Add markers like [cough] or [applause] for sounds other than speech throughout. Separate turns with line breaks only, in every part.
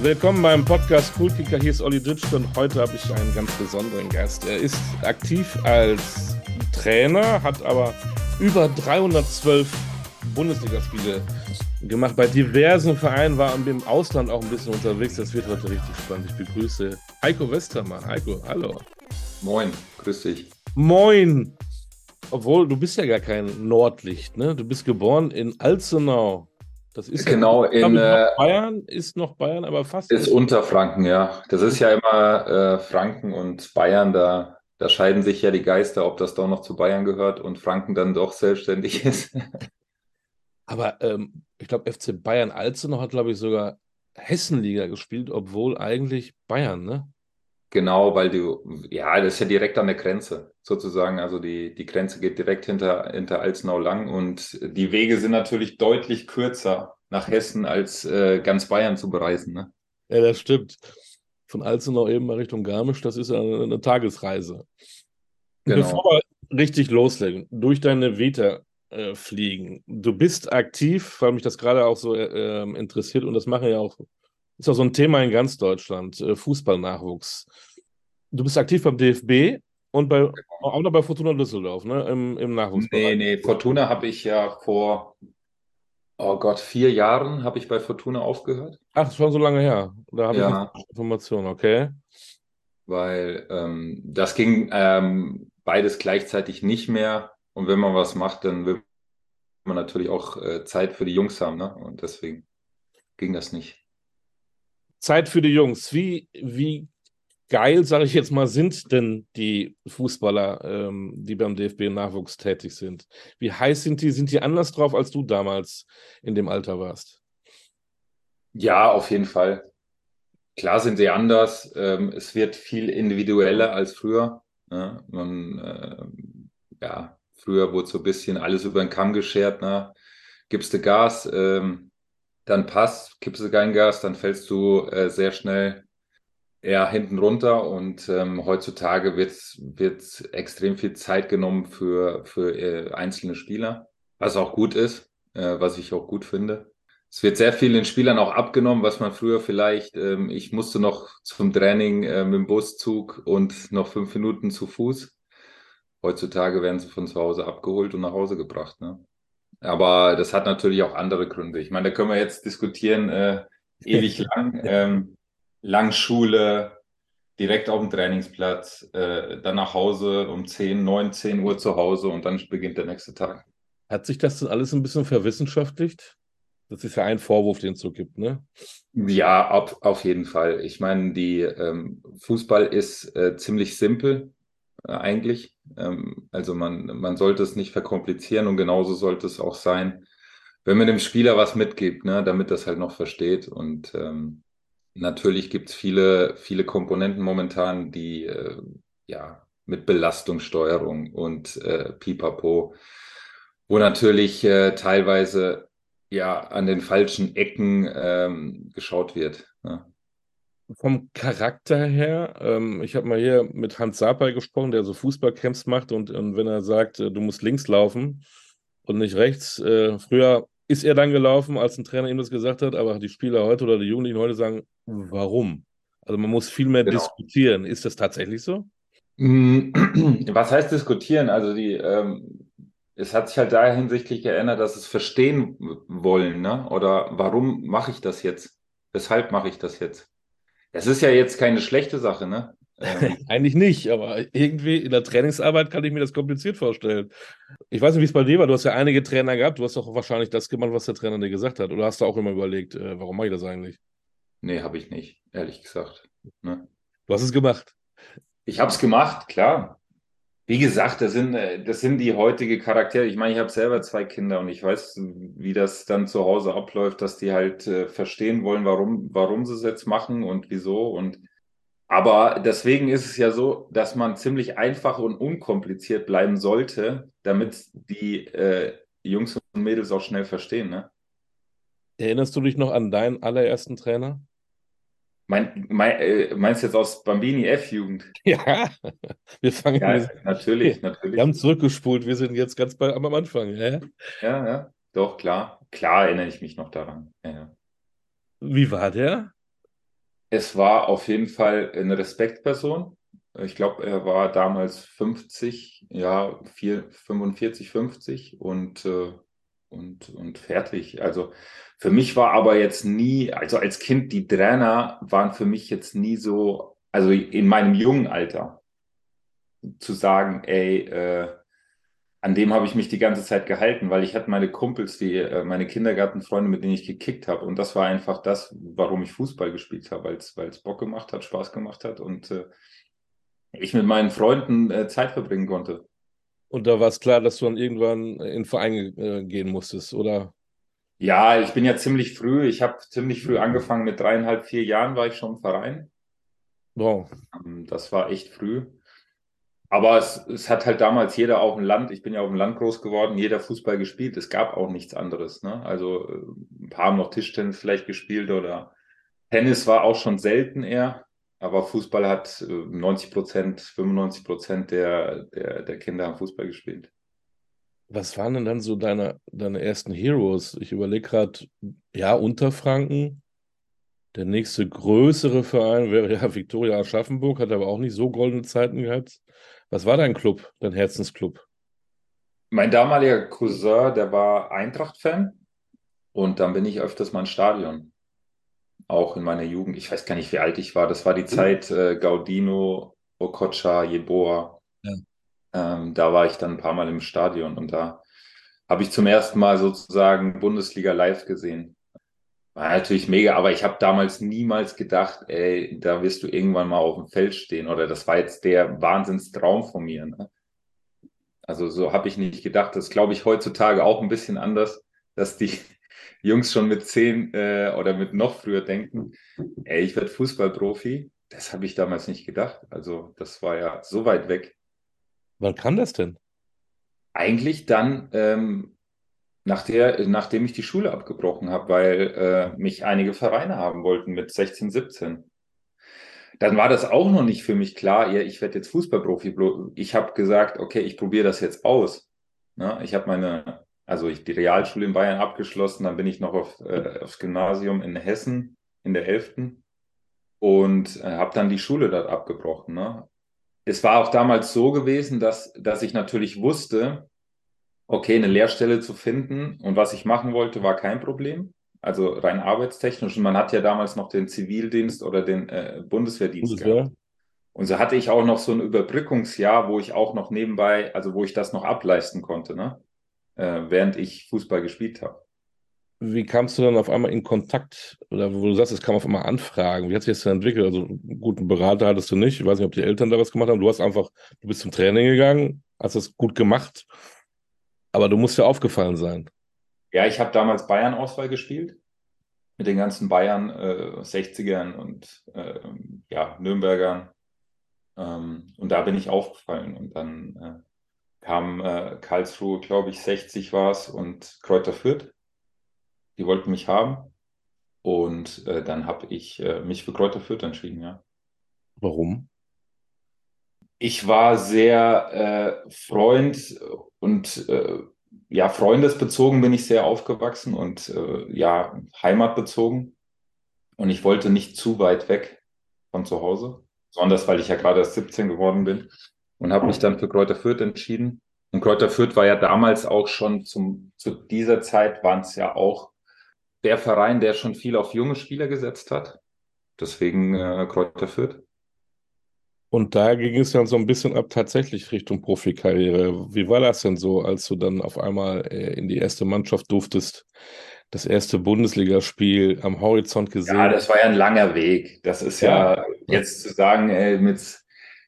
Willkommen beim Podcast Coolkicker. Hier ist Olli Ditsch und heute habe ich einen ganz besonderen Gast. Er ist aktiv als Trainer, hat aber über 312 Bundesligaspiele gemacht bei diversen Vereinen, war im Ausland auch ein bisschen unterwegs. Das wird heute richtig spannend. Ich begrüße Heiko Westermann. Heiko, hallo.
Moin, grüß dich.
Moin. Obwohl, du bist ja gar kein Nordlicht, ne? Du bist geboren in Alzenau.
Das ist genau ja, in
äh, Bayern, ist noch Bayern, aber fast.
Ist Unterfranken, ja. Das ist ja immer äh, Franken und Bayern, da, da scheiden sich ja die Geister, ob das doch noch zu Bayern gehört und Franken dann doch selbstständig [laughs] ist.
aber ähm, ich glaube, FC Bayern Alzenau hat, glaube ich, sogar Hessenliga gespielt, obwohl eigentlich Bayern, ne?
Genau, weil du, ja, das ist ja direkt an der Grenze sozusagen. Also die, die Grenze geht direkt hinter, hinter Alzenau lang und die Wege sind natürlich deutlich kürzer nach Hessen als äh, ganz Bayern zu bereisen. Ne?
Ja, das stimmt. Von Alzenau eben mal Richtung Garmisch, das ist eine, eine Tagesreise. Genau. Bevor wir richtig loslegen, durch deine Vita äh, fliegen. Du bist aktiv, weil mich das gerade auch so äh, ähm, interessiert und das machen ja auch ist auch so ein Thema in ganz Deutschland, äh, Fußballnachwuchs. Du bist aktiv beim DFB und bei, auch noch bei Fortuna Düsseldorf, ne? Im, im Nachwuchsbereich.
Nee, nee, Fortuna habe ich ja vor, oh Gott, vier Jahren habe ich bei Fortuna aufgehört.
Ach, schon so lange her. Da habe
ja.
ich Informationen, okay.
Weil ähm, das ging ähm, beides gleichzeitig nicht mehr. Und wenn man was macht, dann will man natürlich auch äh, Zeit für die Jungs haben, ne? Und deswegen ging das nicht.
Zeit für die Jungs. Wie, wie geil, sage ich jetzt mal, sind denn die Fußballer, ähm, die beim DFB im Nachwuchs tätig sind? Wie heiß sind die? Sind die anders drauf, als du damals in dem Alter warst?
Ja, auf jeden Fall. Klar sind sie anders. Ähm, es wird viel individueller als früher. Ne? Man, äh, ja, früher wurde so ein bisschen alles über den Kamm geschert. Ne? Gibst du Gas, ähm, dann passt, kippst du kein Gas, dann fällst du äh, sehr schnell eher hinten runter und ähm, heutzutage wird, wird extrem viel Zeit genommen für, für äh, einzelne Spieler, was auch gut ist, äh, was ich auch gut finde. Es wird sehr viel den Spielern auch abgenommen, was man früher vielleicht, ähm, ich musste noch zum Training äh, mit dem Buszug und noch fünf Minuten zu Fuß. Heutzutage werden sie von zu Hause abgeholt und nach Hause gebracht. Ne? Aber das hat natürlich auch andere Gründe. Ich meine, da können wir jetzt diskutieren, äh, [laughs] ewig lang. Ähm, Langschule, direkt auf dem Trainingsplatz, äh, dann nach Hause um 10, 9, 10 Uhr zu Hause und dann beginnt der nächste Tag.
Hat sich das alles ein bisschen verwissenschaftlicht? Das ist ja ein Vorwurf, den es so gibt, ne?
Ja, auf, auf jeden Fall. Ich meine, die ähm, Fußball ist äh, ziemlich simpel äh, eigentlich. Ähm, also man, man sollte es nicht verkomplizieren und genauso sollte es auch sein, wenn man dem Spieler was mitgibt, ne, damit das halt noch versteht. Und ähm, natürlich gibt es viele, viele Komponenten momentan, die äh, ja mit Belastungssteuerung und äh, Pipapo, wo natürlich äh, teilweise ja an den falschen Ecken ähm, geschaut wird. Ne?
vom Charakter her, ähm, ich habe mal hier mit Hans Sapai gesprochen, der so Fußballcamps macht und, und wenn er sagt, äh, du musst links laufen und nicht rechts, äh, früher ist er dann gelaufen, als ein Trainer ihm das gesagt hat, aber die Spieler heute oder die Jugendlichen heute sagen, warum? Also man muss viel mehr genau. diskutieren. Ist das tatsächlich so?
Mm, [clears throat] was heißt diskutieren? Also die, ähm, es hat sich halt daher hinsichtlich geändert, dass es verstehen wollen, ne? Oder warum mache ich das jetzt? Weshalb mache ich das jetzt? Das ist ja jetzt keine schlechte Sache, ne?
Ähm. [laughs] Eigentlich nicht, aber irgendwie in der Trainingsarbeit kann ich mir das kompliziert vorstellen. Ich weiß nicht, wie es bei dir war. Du hast ja einige Trainer gehabt. Du hast doch wahrscheinlich das gemacht, was der Trainer dir gesagt hat. Oder hast du auch immer überlegt, äh, warum mache ich das eigentlich?
Nee, habe ich nicht, ehrlich gesagt. Ne?
Du hast es gemacht.
Ich habe es gemacht, klar. Wie gesagt, das sind, äh, das sind die heutige Charaktere. Ich meine, ich habe selber zwei Kinder und ich weiß, wie das dann zu Hause abläuft, dass die halt äh, verstehen wollen, warum, warum sie es jetzt machen und wieso. Und aber deswegen ist es ja so, dass man ziemlich einfach und unkompliziert bleiben sollte, damit die äh, Jungs und Mädels auch schnell verstehen. Ne?
Erinnerst du dich noch an deinen allerersten Trainer?
Mein, mein, äh, meinst du jetzt aus Bambini F-Jugend? [laughs]
Ja, wir fangen
ja, mit, natürlich, [laughs] natürlich.
Wir haben zurückgespult, wir sind jetzt ganz bei, am Anfang. Ja?
ja, ja, doch, klar. Klar erinnere ich mich noch daran. Ja.
Wie war der?
Es war auf jeden Fall eine Respektperson. Ich glaube, er war damals 50, ja, 4, 45, 50 und, äh, und, und fertig. Also für mich war aber jetzt nie, also als Kind, die Trainer waren für mich jetzt nie so, also in meinem jungen Alter, zu sagen, ey, äh, an dem habe ich mich die ganze Zeit gehalten, weil ich hatte meine Kumpels, die äh, meine Kindergartenfreunde, mit denen ich gekickt habe. Und das war einfach das, warum ich Fußball gespielt habe, weil es Bock gemacht hat, Spaß gemacht hat und äh, ich mit meinen Freunden äh, Zeit verbringen konnte.
Und da war es klar, dass du dann irgendwann in den Verein äh, gehen musstest, oder?
Ja, ich bin ja ziemlich früh. Ich habe ziemlich früh angefangen. Mit dreieinhalb, vier Jahren war ich schon im Verein. Wow. Ähm, das war echt früh. Aber es, es hat halt damals jeder auf dem Land, ich bin ja auf dem Land groß geworden, jeder Fußball gespielt. Es gab auch nichts anderes. Ne? Also äh, ein paar haben noch Tischtennis vielleicht gespielt oder Tennis war auch schon selten eher. Aber Fußball hat 90 äh, Prozent, 95 Prozent der, der, der Kinder haben Fußball gespielt.
Was waren denn dann so deine, deine ersten Heroes? Ich überlege gerade, ja, Unterfranken. Der nächste größere Verein wäre ja [laughs] Viktoria Aschaffenburg, hat aber auch nicht so goldene Zeiten gehabt. Was war dein Club, dein Herzensclub?
Mein damaliger Cousin, der war Eintracht-Fan und dann bin ich öfters mal ins Stadion auch in meiner Jugend. Ich weiß gar nicht, wie alt ich war. Das war die mhm. Zeit äh, Gaudino, Okocha, Jeboa. Ja. Ähm, da war ich dann ein paar Mal im Stadion und da habe ich zum ersten Mal sozusagen Bundesliga live gesehen. War natürlich mega, aber ich habe damals niemals gedacht, ey, da wirst du irgendwann mal auf dem Feld stehen oder das war jetzt der Wahnsinnstraum von mir. Ne? Also so habe ich nicht gedacht. Das glaube ich heutzutage auch ein bisschen anders, dass die, [laughs] Jungs schon mit zehn äh, oder mit noch früher denken, ey, ich werde Fußballprofi. Das habe ich damals nicht gedacht. Also das war ja so weit weg.
Wann kann das denn?
Eigentlich dann, ähm, nach der, nachdem ich die Schule abgebrochen habe, weil äh, mich einige Vereine haben wollten mit 16, 17. Dann war das auch noch nicht für mich klar, ja, ich werde jetzt Fußballprofi. Ich habe gesagt, okay, ich probiere das jetzt aus. Ne? Ich habe meine also ich die Realschule in Bayern abgeschlossen, dann bin ich noch auf, äh, aufs Gymnasium in Hessen in der 11. und äh, habe dann die Schule dort abgebrochen. Ne? Es war auch damals so gewesen, dass, dass ich natürlich wusste, okay, eine Lehrstelle zu finden und was ich machen wollte, war kein Problem. Also rein arbeitstechnisch. Und man hat ja damals noch den Zivildienst oder den äh, Bundeswehrdienst Bundeswehr. gehabt. Und so hatte ich auch noch so ein Überbrückungsjahr, wo ich auch noch nebenbei, also wo ich das noch ableisten konnte. Ne? äh, während ich Fußball gespielt habe.
Wie kamst du dann auf einmal in Kontakt, oder wo du sagst, es kam auf einmal Anfragen? Wie hat sich das denn entwickelt? Also einen guten Berater hattest du nicht. Ich weiß nicht, ob die Eltern da was gemacht haben. Du hast einfach, du bist zum Training gegangen, hast das gut gemacht, aber du musst ja aufgefallen sein.
Ja, ich habe damals Bayern-Auswahl gespielt mit den ganzen Bayern äh, 60ern und äh, ja, Nürnbergern. Ähm, und da bin ich aufgefallen. Und dann äh, kam äh, Karlsruhe, glaube ich, 60 war es und Kräuter Fürth. Die wollten mich haben. Und äh, dann habe ich äh, mich für Kräuter Fürth entschieden, ja.
Warum?
Ich war sehr äh, Freund und äh, ja, freundesbezogen bin ich sehr aufgewachsen und äh, ja, heimatbezogen. Und ich wollte nicht zu weit weg von zu Hause, besonders weil ich ja gerade erst 17 geworden bin und habe mich dann für Kräuter Fürth entschieden. Und Kräuter Fürth war ja damals auch schon zum, zu dieser Zeit waren es ja auch der Verein, der schon viel auf junge Spieler gesetzt hat. Deswegen äh, Kräuter Fürth.
Und da ging es dann so ein bisschen ab tatsächlich Richtung Profikarriere. Wie war das denn so, als du dann auf einmal äh, in die erste Mannschaft durftest? Das erste Bundesligaspiel am Horizont gesehen. Ja,
das war ja ein langer Weg. Das ist ja, ja jetzt zu sagen, ey, mit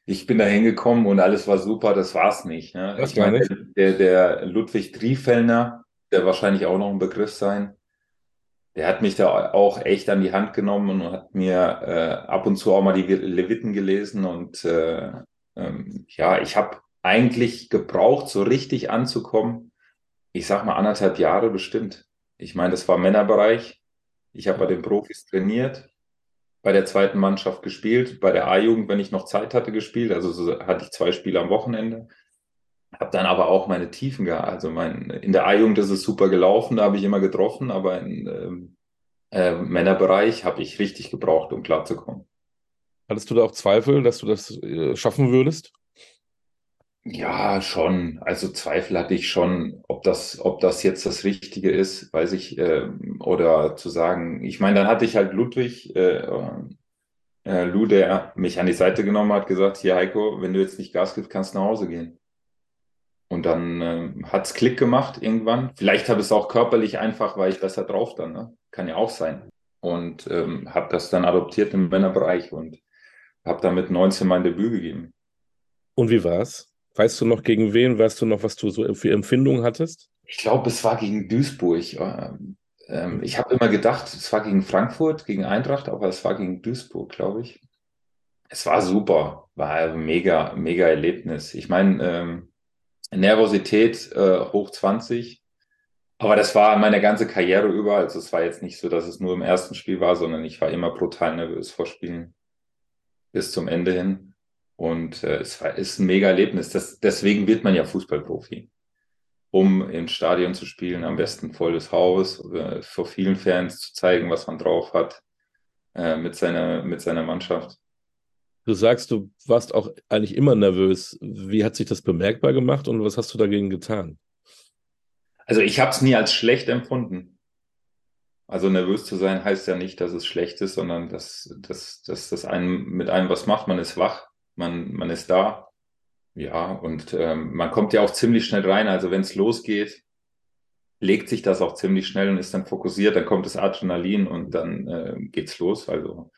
ich bin da hingekommen und alles war super, das war's nicht. Ne? Das ich meine, der, der Ludwig Triefellner, der wahrscheinlich auch noch ein Begriff sein, der hat mich da auch echt an die Hand genommen und hat mir äh, ab und zu auch mal die Leviten gelesen und äh, ähm, ja, ich habe eigentlich gebraucht, so richtig anzukommen. Ich sag mal anderthalb Jahre bestimmt. Ich meine, das war Männerbereich. Ich habe bei den Profis trainiert bei der zweiten Mannschaft gespielt, bei der A-Jugend, wenn ich noch Zeit hatte, gespielt. Also so hatte ich zwei Spiele am Wochenende. Habe dann aber auch meine Tiefen gehabt. Also mein, in der A-Jugend ist es super gelaufen, da habe ich immer getroffen, aber im ähm, äh, Männerbereich habe ich richtig gebraucht, um klarzukommen.
Hattest du da auch Zweifel, dass du das äh, schaffen würdest?
Ja, schon. Also Zweifel hatte ich schon, ob das, ob das jetzt das Richtige ist, weiß ich, äh, oder zu sagen, ich meine, dann hatte ich halt Ludwig, äh, äh, Lou, der mich an die Seite genommen hat, gesagt, hier Heiko, wenn du jetzt nicht Gas gibst, kannst du nach Hause gehen. Und dann äh, hat's Klick gemacht irgendwann. Vielleicht habe ich es auch körperlich einfach, weil ich besser drauf dann, ne? Kann ja auch sein. Und ähm, habe das dann adoptiert im Männerbereich und habe damit 19 mein Debüt gegeben.
Und wie war's? Weißt du noch gegen wen? Weißt du noch, was du so für Empfindungen hattest?
Ich glaube, es war gegen Duisburg. Ähm, ähm, ich habe immer gedacht, es war gegen Frankfurt, gegen Eintracht, aber es war gegen Duisburg, glaube ich. Es war super, war ein mega, mega Erlebnis. Ich meine, ähm, Nervosität äh, hoch 20, aber das war meine ganze Karriere über. Also es war jetzt nicht so, dass es nur im ersten Spiel war, sondern ich war immer brutal nervös vor Spielen bis zum Ende hin. Und äh, es war, ist ein mega Erlebnis. Das, deswegen wird man ja Fußballprofi. Um im Stadion zu spielen, am besten volles Haus, äh, vor vielen Fans zu zeigen, was man drauf hat äh, mit, seiner, mit seiner Mannschaft.
Du sagst, du warst auch eigentlich immer nervös. Wie hat sich das bemerkbar gemacht und was hast du dagegen getan?
Also ich habe es nie als schlecht empfunden. Also nervös zu sein heißt ja nicht, dass es schlecht ist, sondern dass, dass, dass das einem mit einem was macht. Man ist wach man, man ist da. Ja, und ähm, man kommt ja auch ziemlich schnell rein. Also wenn es losgeht, legt sich das auch ziemlich schnell und ist dann fokussiert, dann kommt das Adrenalin und dann äh, geht's los. Also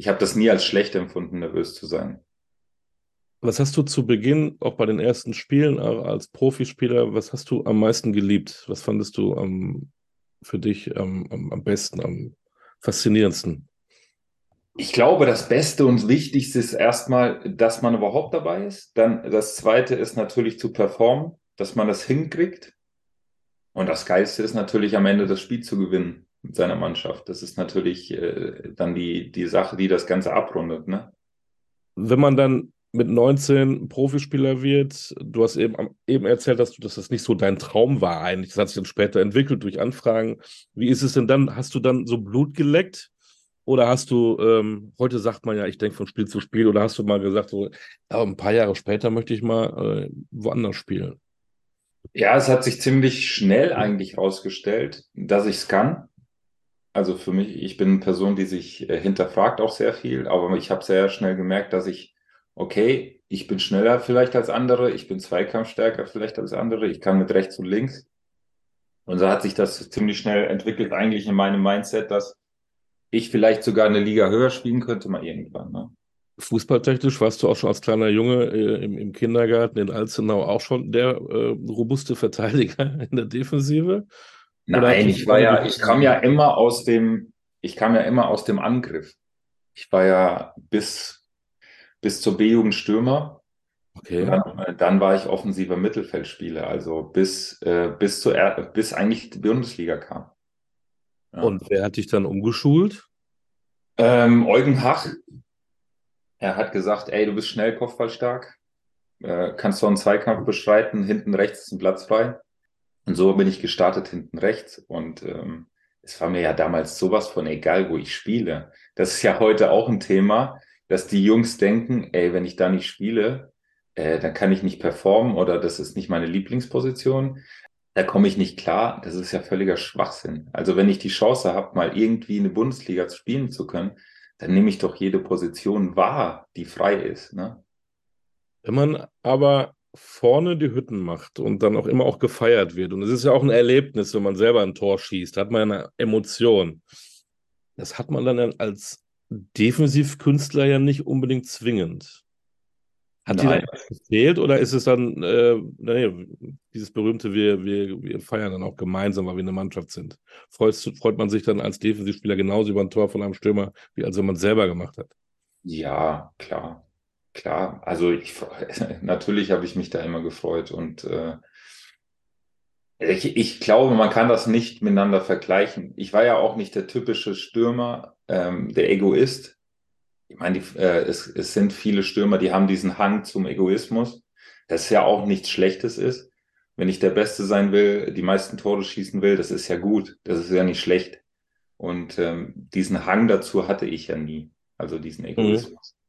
ich habe das nie als schlecht empfunden, nervös zu sein.
Was hast du zu Beginn, auch bei den ersten Spielen als Profispieler, was hast du am meisten geliebt? Was fandest du am, für dich am, am, am besten, am faszinierendsten?
Ich glaube, das Beste und Wichtigste ist erstmal, dass man überhaupt dabei ist. Dann das Zweite ist natürlich zu performen, dass man das hinkriegt. Und das Geilste ist natürlich am Ende das Spiel zu gewinnen mit seiner Mannschaft. Das ist natürlich äh, dann die, die Sache, die das Ganze abrundet. Ne?
Wenn man dann mit 19 Profispieler wird, du hast eben, eben erzählt, dass, du, dass das nicht so dein Traum war eigentlich. Das hat sich dann später entwickelt durch Anfragen. Wie ist es denn dann? Hast du dann so Blut geleckt? Oder hast du, ähm, heute sagt man ja, ich denke von Spiel zu Spiel, oder hast du mal gesagt, so, ja, ein paar Jahre später möchte ich mal äh, woanders spielen?
Ja, es hat sich ziemlich schnell eigentlich herausgestellt, dass ich es kann. Also für mich, ich bin eine Person, die sich äh, hinterfragt auch sehr viel, aber ich habe sehr schnell gemerkt, dass ich, okay, ich bin schneller vielleicht als andere, ich bin zweikampfstärker vielleicht als andere, ich kann mit rechts und links. Und so hat sich das ziemlich schnell entwickelt, eigentlich in meinem Mindset, dass ich vielleicht sogar eine Liga höher spielen könnte mal irgendwann. Ne?
Fußballtechnisch warst du auch schon als kleiner Junge äh, im, im, Kindergarten in Alzenau auch schon der äh, robuste Verteidiger [laughs] in der Defensive?
Nein, ich war ja, ich kam ja immer aus dem, ich kam ja immer aus dem Angriff. Ich war ja bis, bis zur B-Jugend Stürmer. Okay. Dann, dann, war ich offensiver Mittelfeldspieler, also bis, äh, bis, zur, bis eigentlich die Bundesliga kam.
Ja. Und wer hat dich dann umgeschult?
Ähm, Eugen Hach. Er hat gesagt, ey, du bist schnell kopfballstark, äh, kannst du einen Zweikampf bestreiten, hinten rechts ist ein Platz frei. Und so bin ich gestartet hinten rechts. Und ähm, es war mir ja damals sowas von egal, wo ich spiele. Das ist ja heute auch ein Thema, dass die Jungs denken, ey, wenn ich da nicht spiele, äh, dann kann ich nicht performen oder das ist nicht meine Lieblingsposition da komme ich nicht klar. Das ist ja völliger Schwachsinn. Also wenn ich die Chance habe, mal irgendwie in der Bundesliga spielen zu können, dann nehme ich doch jede Position wahr, die frei ist. Ne?
Wenn man aber vorne die Hütten macht und dann auch immer auch gefeiert wird, und es ist ja auch ein Erlebnis, wenn man selber ein Tor schießt, hat man eine Emotion. Das hat man dann als Defensivkünstler ja nicht unbedingt zwingend. Hat Nein. dir das gefehlt oder ist es dann äh, nee, dieses berühmte, wir, wir, wir feiern dann auch gemeinsam, weil wir eine Mannschaft sind? Freut, freut man sich dann als Defensivspieler genauso über ein Tor von einem Stürmer, wie als wenn man es selber gemacht hat?
Ja, klar. Klar. Also ich, [laughs] natürlich habe ich mich da immer gefreut und äh, ich, ich glaube, man kann das nicht miteinander vergleichen. Ich war ja auch nicht der typische Stürmer, ähm, der Egoist, ich meine, die, äh, es, es sind viele Stürmer, die haben diesen Hang zum Egoismus, das ja auch nichts Schlechtes ist. Wenn ich der Beste sein will, die meisten Tore schießen will, das ist ja gut, das ist ja nicht schlecht. Und ähm, diesen Hang dazu hatte ich ja nie. also diesen Egoismus. Mhm.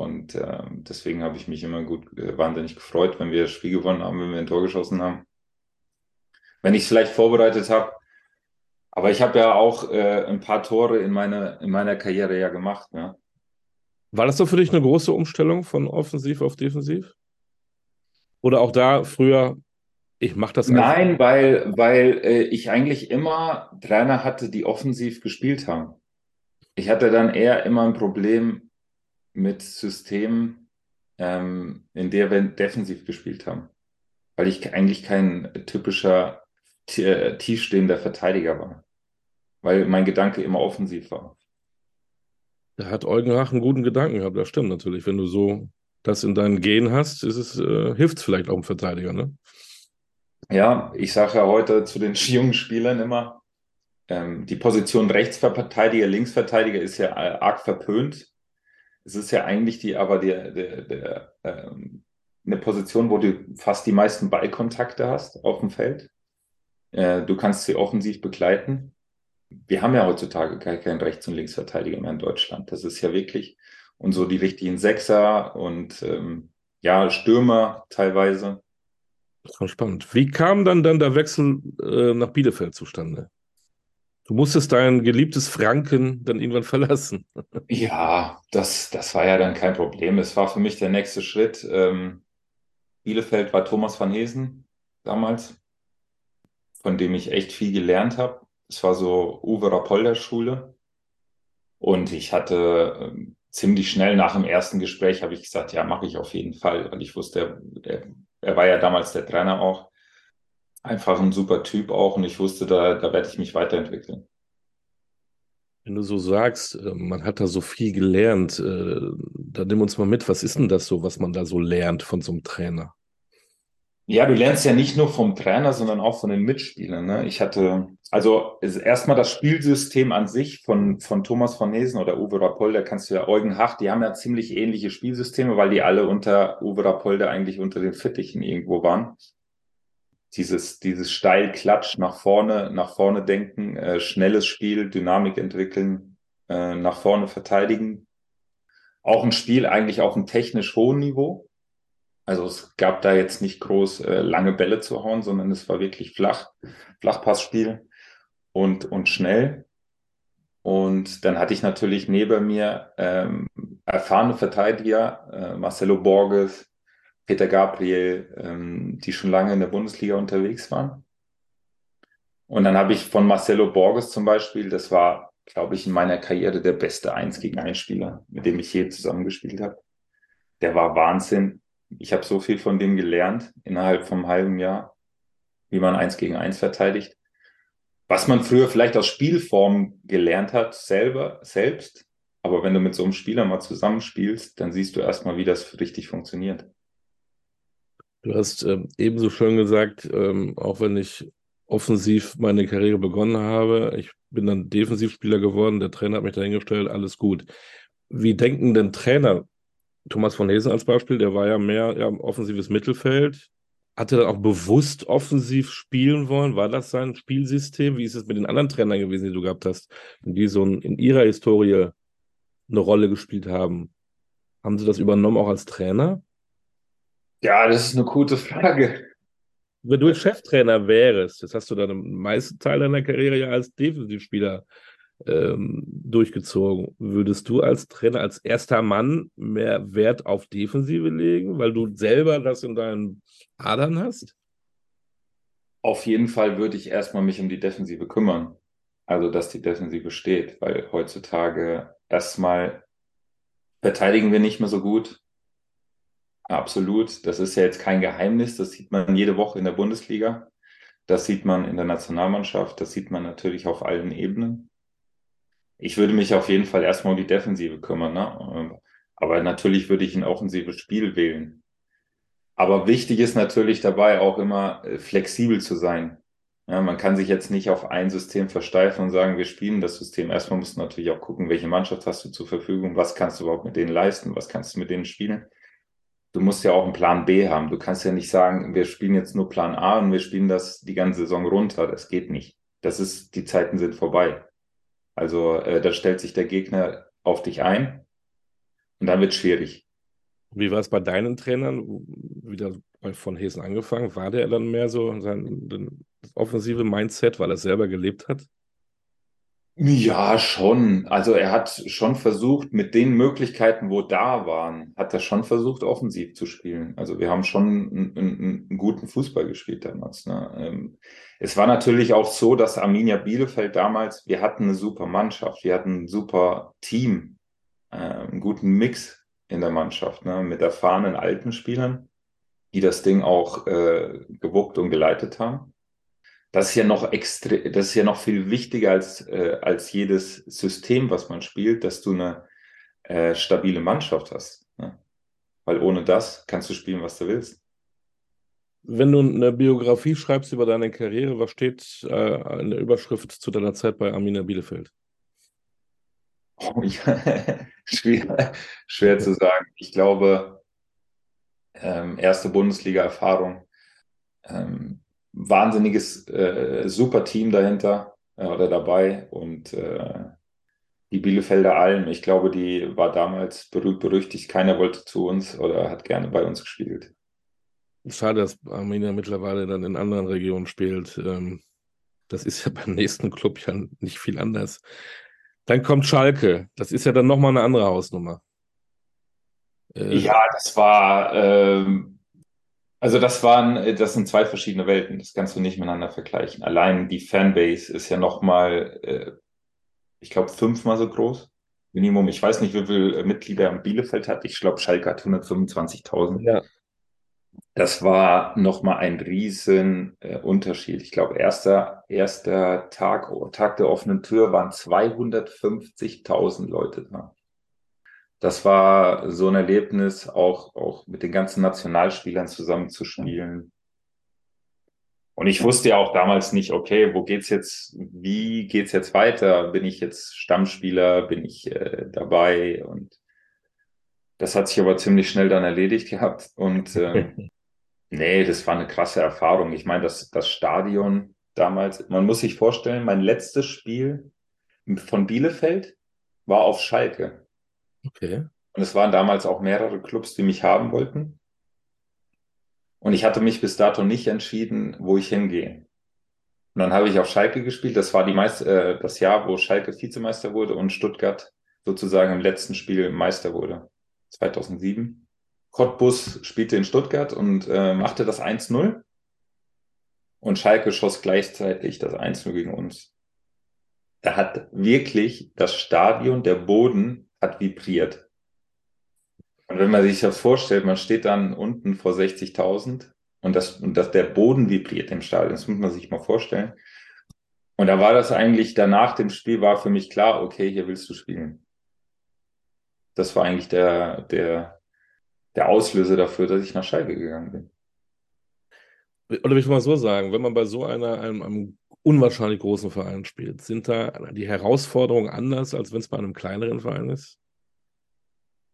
Und äh, deswegen habe ich mich immer gut, äh, wahnsinnig gefreut, wenn wir das Spiel gewonnen haben, wenn wir ein Tor geschossen haben. Wenn ich es vielleicht vorbereitet habe, aber ich habe ja auch äh, ein paar Tore in, meine, in meiner Karriere ja gemacht. Ne?
War das doch für dich eine große Umstellung von offensiv auf defensiv? Oder auch da früher, ich mache das
einfach? Nein, weil, weil äh, ich eigentlich immer Trainer hatte, die offensiv gespielt haben. Ich hatte dann eher immer ein Problem mit Systemen, ähm, in der wir defensiv gespielt haben. Weil ich eigentlich kein typischer äh, tiefstehender Verteidiger war. Weil mein Gedanke immer offensiv war.
Da hat Eugen Hach einen guten Gedanken gehabt, das stimmt natürlich. Wenn du so das in deinen Gen hast, ist es, äh, hilft es vielleicht auch einem Verteidiger, ne?
Ja, ich sage ja heute zu den [laughs] jungen Spielern immer, ähm, die Position Rechtsverteidiger, Linksverteidiger ist ja arg verpönt. Es ist ja eigentlich die, aber der, der, der ähm, eine Position, wo du fast die meisten Ballkontakte hast auf dem Feld. Äh, du kannst sie offensiv begleiten wir haben ja heutzutage gar keinen Rechts- und Linksverteidiger mehr in Deutschland. Das ist ja wirklich und so die richtigen Sechser und ähm, ja, Stürmer teilweise.
Das war spannend. Wie kam dann dann der Wechsel äh, nach Bielefeld zustande? Du musstest dein geliebtes Franken dann irgendwann verlassen.
Ja, das, das war ja dann kein Problem. Es war für mich der nächste Schritt. Ähm, Bielefeld war Thomas van Hesen damals, von dem ich echt viel gelernt habe. Es war so Uwe Rapolder Schule. Und ich hatte äh, ziemlich schnell nach dem ersten Gespräch habe ich gesagt, ja, mache ich auf jeden Fall, weil ich wusste, er, er war ja damals der Trainer auch. Einfach ein super Typ auch und ich wusste, da, da werde ich mich weiterentwickeln.
Wenn du so sagst, äh, man hat da so viel gelernt, äh, dann nimm uns mal mit, was ist denn das so, was man da so lernt von so einem Trainer?
Ja, du lernst ja nicht nur vom Trainer, sondern auch von den Mitspielern. Ne? Ich hatte, also erstmal das Spielsystem an sich von, von Thomas von Nesen oder Uwe Rapolder, kannst du ja Eugen Hach, die haben ja ziemlich ähnliche Spielsysteme, weil die alle unter Uwe Rapolder eigentlich unter den Fittichen irgendwo waren. Dieses, dieses steil Klatsch nach vorne, nach vorne denken, äh, schnelles Spiel, Dynamik entwickeln, äh, nach vorne verteidigen. Auch ein Spiel eigentlich auf einem technisch hohen Niveau also es gab da jetzt nicht groß äh, lange Bälle zu hauen, sondern es war wirklich flach, Flachpassspiel und, und schnell. Und dann hatte ich natürlich neben mir ähm, erfahrene Verteidiger, äh, Marcelo Borges, Peter Gabriel, ähm, die schon lange in der Bundesliga unterwegs waren. Und dann habe ich von Marcelo Borges zum Beispiel, das war, glaube ich, in meiner Karriere der beste 1 gegen 1 Spieler, mit dem ich je zusammengespielt habe. Der war Wahnsinn ich habe so viel von dem gelernt innerhalb vom halben Jahr, wie man eins gegen eins verteidigt. Was man früher vielleicht aus Spielform gelernt hat, selber, selbst. Aber wenn du mit so einem Spieler mal zusammenspielst, dann siehst du erstmal, wie das richtig funktioniert.
Du hast ähm, ebenso schön gesagt, ähm, auch wenn ich offensiv meine Karriere begonnen habe, ich bin dann Defensivspieler geworden, der Trainer hat mich dahingestellt, alles gut. Wie denken denn Trainer Thomas von Hesen als Beispiel, der war ja mehr ja, offensives Mittelfeld. Hat er dann auch bewusst offensiv spielen wollen? War das sein Spielsystem? Wie ist es mit den anderen Trainern gewesen, die du gehabt hast, die so in ihrer Historie eine Rolle gespielt haben? Haben sie das übernommen auch als Trainer?
Ja, das ist eine gute Frage.
Wenn du jetzt Cheftrainer wärst, das hast du dann im meisten Teil deiner Karriere ja als Defensivspieler ähm, durchgezogen. Würdest du als Trainer, als erster Mann mehr Wert auf Defensive legen, weil du selber das in deinen Adern hast?
Auf jeden Fall würde ich erstmal mich um die Defensive kümmern. Also, dass die Defensive steht, weil heutzutage erstmal verteidigen wir nicht mehr so gut. Absolut. Das ist ja jetzt kein Geheimnis. Das sieht man jede Woche in der Bundesliga. Das sieht man in der Nationalmannschaft. Das sieht man natürlich auf allen Ebenen ich würde mich auf jeden Fall erstmal um die Defensive kümmern. Ne? Aber natürlich würde ich ein offensives Spiel wählen. Aber wichtig ist natürlich dabei auch immer äh, flexibel zu sein. Ja, man kann sich jetzt nicht auf ein System versteifen und sagen, wir spielen das System. Erstmal musst du natürlich auch gucken, welche Mannschaft hast du zur Verfügung, was kannst du überhaupt mit denen leisten, was kannst du mit denen spielen. Du musst ja auch einen Plan B haben. Du kannst ja nicht sagen, wir spielen jetzt nur Plan A und wir spielen das die ganze Saison runter. Das geht nicht. Das ist, die Zeiten sind vorbei. Also äh, da stellt sich der Gegner auf dich ein und dann wird es schwierig.
Wie war es bei deinen Trainern? Wieder von Hesen angefangen. War der dann mehr so sein offensive Mindset, weil er selber gelebt hat?
Ja, schon. Also er hat schon versucht, mit den Möglichkeiten, wo da waren, hat er schon versucht, offensiv zu spielen. Also wir haben schon einen, einen, einen guten Fußball gespielt damals. Ne? Ähm, es war natürlich auch so, dass Arminia Bielefeld damals, wir hatten eine super Mannschaft, wir hatten ein super Team, äh, einen guten Mix in der Mannschaft, ne? mit erfahrenen alten Spielern, die das Ding auch äh, gewuppt und geleitet haben das ist ja noch extra, das ist ja noch viel wichtiger als, äh, als jedes System, was man spielt, dass du eine äh, stabile Mannschaft hast. Ne? Weil ohne das kannst du spielen, was du willst.
Wenn du eine Biografie schreibst über deine Karriere, was steht äh, in der Überschrift zu deiner Zeit bei Arminia Bielefeld?
Oh, ja. [laughs] schwer, schwer zu sagen. Ich glaube, ähm, erste Bundesliga-Erfahrung. Ähm, wahnsinniges, äh, super Team dahinter äh, oder dabei und äh, die Bielefelder Alm, ich glaube, die war damals berühmt berüchtigt. Keiner wollte zu uns oder hat gerne bei uns gespielt.
Schade, dass Arminia mittlerweile dann in anderen Regionen spielt. Ähm, das ist ja [laughs] beim nächsten Club ja nicht viel anders. Dann kommt Schalke. Das ist ja dann nochmal eine andere Hausnummer.
Äh, ja, das war, ähm, also das waren, äh, das sind zwei verschiedene Welten. Das kannst du nicht miteinander vergleichen. Allein die Fanbase ist ja nochmal, äh, ich glaube, fünfmal so groß. Minimum. Ich weiß nicht, wie viele Mitglieder Bielefeld hat. Ich glaube, Schalke hat 125.000. Ja. Das war nochmal ein riesen äh, Unterschied. Ich glaube, erster, erster Tag, Tag der offenen Tür waren 250.000 Leute da das war so ein Erlebnis, auch, auch mit den ganzen Nationalspielern zusammenzuspielen. Und ich wusste ja auch damals nicht, okay, wo geht's jetzt, wie geht's jetzt weiter? Bin ich jetzt Stammspieler? Bin ich äh, dabei? Und das hat sich aber ziemlich schnell dann erledigt gehabt. Und äh, [laughs] nee, das war eine krasse Erfahrung. Ich meine, das, das Stadion damals, man muss sich vorstellen, mein letztes Spiel von Bielefeld war auf Schalke.
Okay.
Und es waren damals auch mehrere Clubs, die mich haben wollten. Und ich hatte mich bis dato nicht entschieden, wo ich hingehe. Und dann habe ich auf Schalke gespielt. Das war die meist, äh, das Jahr, wo Schalke Vizemeister wurde und Stuttgart sozusagen im letzten Spiel Meister wurde. 2007. Cottbus spielte in Stuttgart und äh, machte das 1-0. Und Schalke schoss gleichzeitig das 1-0 gegen uns. Da hat wirklich das Stadion, der Boden hat vibriert. Und wenn man sich das vorstellt, man steht dann unten vor 60.000 und, das, und das, der Boden vibriert im Stadion, das muss man sich mal vorstellen. Und da war das eigentlich, danach dem Spiel war für mich klar, okay, hier willst du spielen. Das war eigentlich der, der, der Auslöser dafür, dass ich nach Schalke gegangen bin.
Oder will ich mal so sagen, wenn man bei so einer, einem, einem unwahrscheinlich großen Verein spielt. Sind da die Herausforderungen anders, als wenn es bei einem kleineren Verein ist?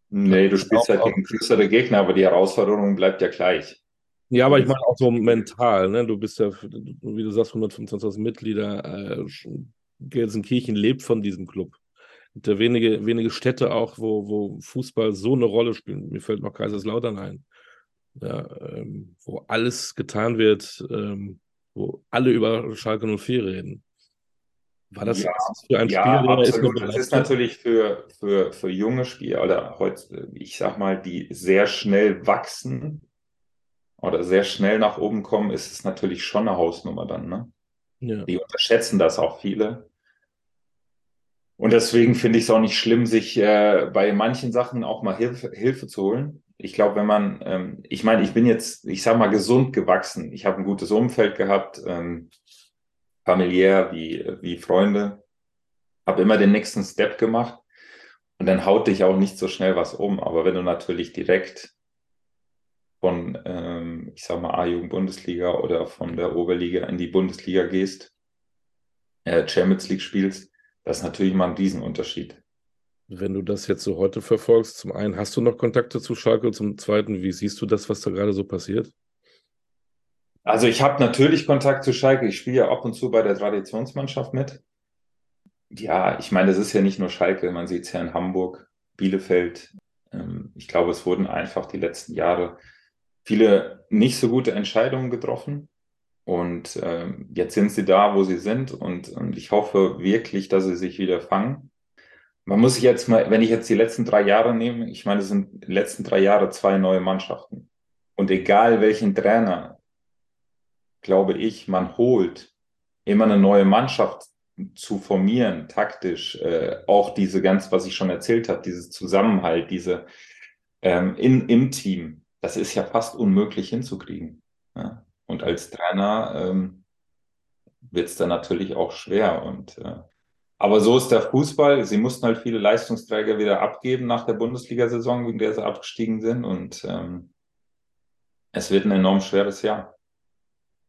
Nee, du spielst halt gegen größere Gegner, aber die Herausforderung bleibt ja gleich.
Ja, aber ich meine auch so mental, ne? Du bist ja, wie du sagst, 125.000 Mitglieder. Äh, Gelsenkirchen lebt von diesem Club. Der wenige, wenige Städte auch, wo, wo Fußball so eine Rolle spielt. Mir fällt noch Kaiserslautern ein. Ja, ähm, wo alles getan wird, ähm, wo alle über Schalke 04 reden.
War das ja, für ein ja, Spieler, der absolut. ist Das ist natürlich für, für, für junge Spieler oder heute, ich sag mal, die sehr schnell wachsen oder sehr schnell nach oben kommen, ist es natürlich schon eine Hausnummer dann, ne? Ja. Die unterschätzen das auch viele. Und deswegen finde ich es auch nicht schlimm, sich äh, bei manchen Sachen auch mal Hilfe, Hilfe zu holen ich glaube, wenn man, ähm, ich meine, ich bin jetzt, ich sag mal, gesund gewachsen. Ich habe ein gutes Umfeld gehabt, ähm, familiär wie, wie Freunde, habe immer den nächsten Step gemacht und dann haut dich auch nicht so schnell was um. Aber wenn du natürlich direkt von, ähm, ich sag mal, A-Jugend-Bundesliga oder von der Oberliga in die Bundesliga gehst, äh, Champions League spielst, das ist natürlich mal ein Riesenunterschied.
Wenn du das jetzt so heute verfolgst, zum einen, hast du noch Kontakte zu Schalke? Zum zweiten, wie siehst du das, was da gerade so passiert?
Also ich habe natürlich Kontakt zu Schalke. Ich spiele ja ab und zu bei der Traditionsmannschaft mit. Ja, ich meine, das ist ja nicht nur Schalke, man sieht es ja in Hamburg, Bielefeld. Ähm, ich glaube, es wurden einfach die letzten Jahre viele nicht so gute Entscheidungen getroffen. Und ähm, jetzt sind sie da, wo sie sind. Und ich hoffe wirklich, dass sie sich wieder fangen. Man muss sich jetzt mal, wenn ich jetzt die letzten drei Jahre nehme, ich meine, es sind die letzten drei Jahre zwei neue Mannschaften. Und egal welchen Trainer, glaube ich, man holt, immer eine neue Mannschaft zu formieren, taktisch, äh, auch diese ganz, was ich schon erzählt habe, dieses Zusammenhalt, diese ähm, in, im Team, das ist ja fast unmöglich hinzukriegen. Ja? Und als Trainer ähm, wird es dann natürlich auch schwer. Und äh, aber so ist der Fußball. Sie mussten halt viele Leistungsträger wieder abgeben nach der Bundesliga-Saison, in der sie abgestiegen sind. Und ähm, es wird ein enorm schweres Jahr.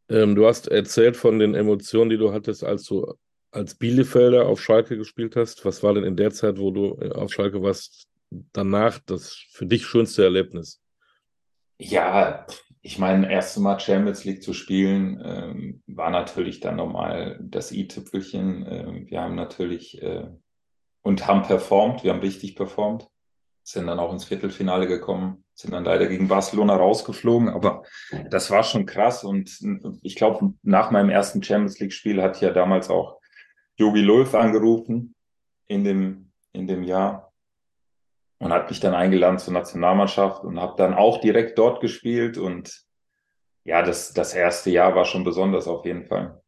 Ähm, du hast erzählt von den Emotionen, die du hattest, als du als Bielefelder auf Schalke gespielt hast. Was war denn in der Zeit, wo du äh, auf Schalke warst, danach das für dich schönste Erlebnis?
Ja, ich meine, erste Mal Champions League zu spielen, ähm, war natürlich dann nochmal das i-Tüpfelchen. Ähm, wir haben natürlich äh, und haben performt, wir haben richtig performt, sind dann auch ins Viertelfinale gekommen, sind dann leider gegen Barcelona rausgeflogen, aber das war schon krass. Und ich glaube, nach meinem ersten Champions League-Spiel hat ja damals auch Jogi Löw angerufen in dem, in dem Jahr und hat mich dann eingeladen zur Nationalmannschaft und habe dann auch direkt dort gespielt und ja, das, das erste Jahr war schon besonders auf jeden Fall.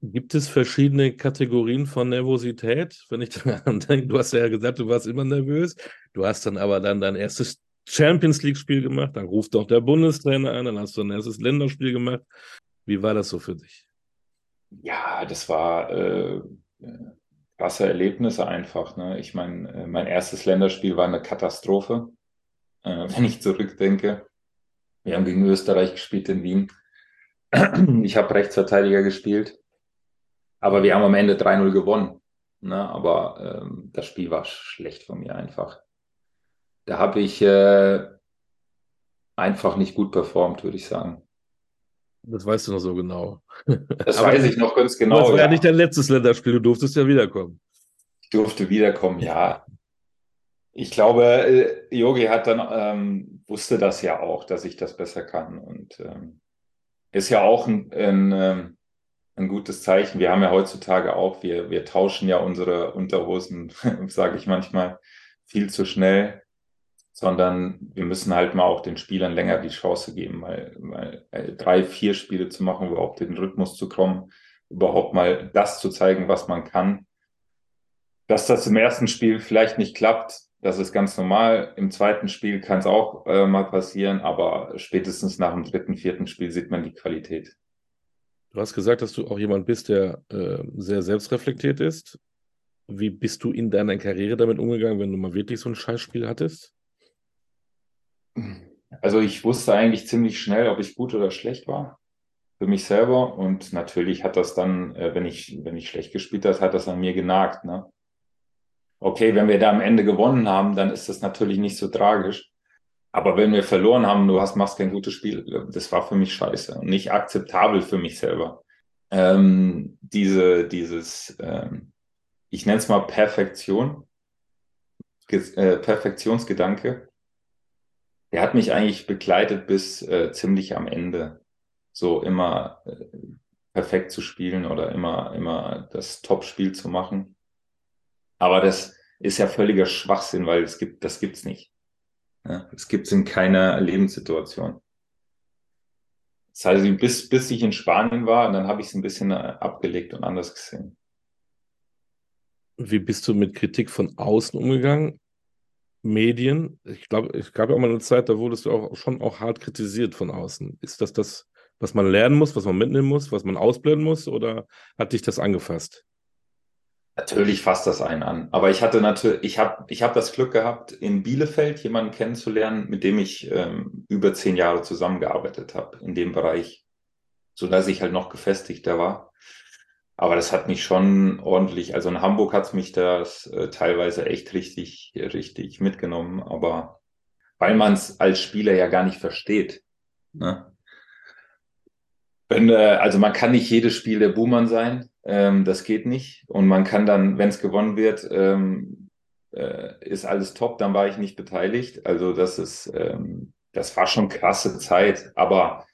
Gibt es verschiedene Kategorien von Nervosität? Wenn ich [laughs] daran denke, du hast ja gesagt, du warst immer nervös. Du hast dann aber dann dein erstes Champions League-Spiel gemacht, dann ruft doch der Bundestrainer an, dann hast du ein erstes Länderspiel gemacht. Wie war das so für dich?
Ja, das war äh, krasse Erlebnisse einfach. Ne? Ich meine, äh, mein erstes Länderspiel war eine Katastrophe, äh, [laughs] wenn ich zurückdenke. Wir haben gegen Österreich gespielt in Wien. [clears throat] Ich habe Rechtsverteidiger gespielt, aber wir haben am Ende 3-0 gewonnen. Ne? Aber ähm, das Spiel war schlecht von mir einfach. Da habe ich äh, einfach nicht gut performt, würde ich sagen.
Das weißt du noch so genau.
Das [laughs] weiß ich noch ganz genau.
Das war ja. ja nicht dein letztes Länderspiel, du durftest ja wiederkommen.
Ich durfte wiederkommen, ja. Ich glaube, Yogi äh, hat dann ähm, wusste das ja auch, dass ich das besser kann und ähm, ist ja auch ein, ein, ähm, ein, gutes Zeichen. Wir haben ja heutzutage auch, wir, wir tauschen ja unsere Unterhosen, [laughs] sage ich manchmal, viel zu schnell sondern wir müssen halt mal auch den Spielern länger die Chance geben, weil, weil äh, drei, vier Spiele zu machen, überhaupt den Rhythmus zu kommen, überhaupt mal das zu zeigen, was man kann. Dass das im ersten Spiel vielleicht nicht klappt, das ist ganz normal. Im zweiten Spiel kann es auch äh, mal passieren, aber spätestens nach dem dritten, vierten Spiel sieht man die Qualität.
Du hast gesagt, dass du auch jemand bist, der äh, sehr selbstreflektiert ist. Wie bist du in deiner Karriere damit umgegangen, wenn du mal wirklich so ein Scheißspiel hattest?
Also ich wusste eigentlich ziemlich schnell, ob ich gut oder schlecht war für mich selber. Und natürlich hat das dann, äh, wenn ich, wenn ich schlecht gespielt habe, hat das an mir genagt. Ne? Okay, wenn wir da am Ende gewonnen haben, dann ist das natürlich nicht so tragisch. Aber wenn wir verloren haben, du hast, machst kein gutes Spiel, das war für mich scheiße und nicht akzeptabel für mich selber. Ähm, diese, dieses, ähm, ich nenne es mal Perfektion, äh, Perfektionsgedanke, der hat mich eigentlich begleitet bis äh, ziemlich am Ende. So immer äh, perfekt zu spielen oder immer, immer das Top-Spiel zu machen. Aber das ist ja völliger Schwachsinn, weil es gibt, das gibt's nicht. Ja, es gibt's in keiner Lebenssituation. Das heißt, bis, bis ich in Spanien war, dann habe ich es ein bisschen äh, abgelegt und anders gesehen.
Wie bist du mit Kritik von außen umgegangen? Medien, ich glaube, es gab ja auch mal eine Zeit, da wurdest du auch schon auch hart kritisiert von außen. Ist das das, was man lernen muss, was man mitnehmen muss, was man ausblenden muss oder hat dich das angefasst?
Natürlich fasst das einen an. Aber ich hatte natürlich, ich habe ich hab das Glück gehabt, in Bielefeld jemanden kennenzulernen, mit dem ich ähm, über zehn Jahre zusammengearbeitet habe in dem Bereich, sodass ich halt noch gefestigter war. Aber das hat mich schon ordentlich, also in Hamburg hat es mich das äh, teilweise echt richtig, richtig mitgenommen, aber weil man es als Spieler ja gar nicht versteht. Ne? Wenn, äh, also man kann nicht jedes Spiel der Buhmann sein, ähm, das geht nicht. Und man kann dann, wenn es gewonnen wird, ähm, äh, ist alles top, dann war ich nicht beteiligt. Also das ist, ähm, das war schon krasse Zeit. Aber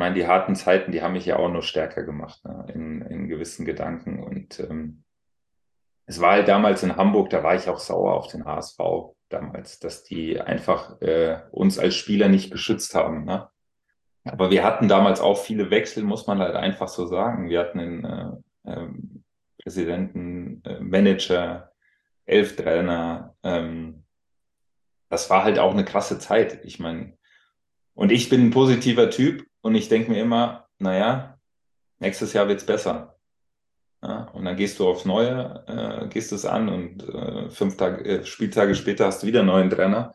meine, die harten Zeiten, die haben mich ja auch nur stärker gemacht ne? in, in gewissen Gedanken. Und ähm, es war halt damals in Hamburg, da war ich auch sauer auf den HSV damals, dass die einfach äh, uns als Spieler nicht geschützt haben. Ne? Aber wir hatten damals auch viele Wechsel, muss man halt einfach so sagen. Wir hatten einen äh, äh, Präsidenten, äh, Manager, elf Trainer. Ähm, das war halt auch eine krasse Zeit. Ich meine, und ich bin ein positiver Typ und ich denke mir immer, naja, nächstes Jahr wird's besser. Ja, und dann gehst du aufs Neue, äh, gehst es an und äh, fünf Tage, äh, Spieltage später hast du wieder einen neuen Trainer,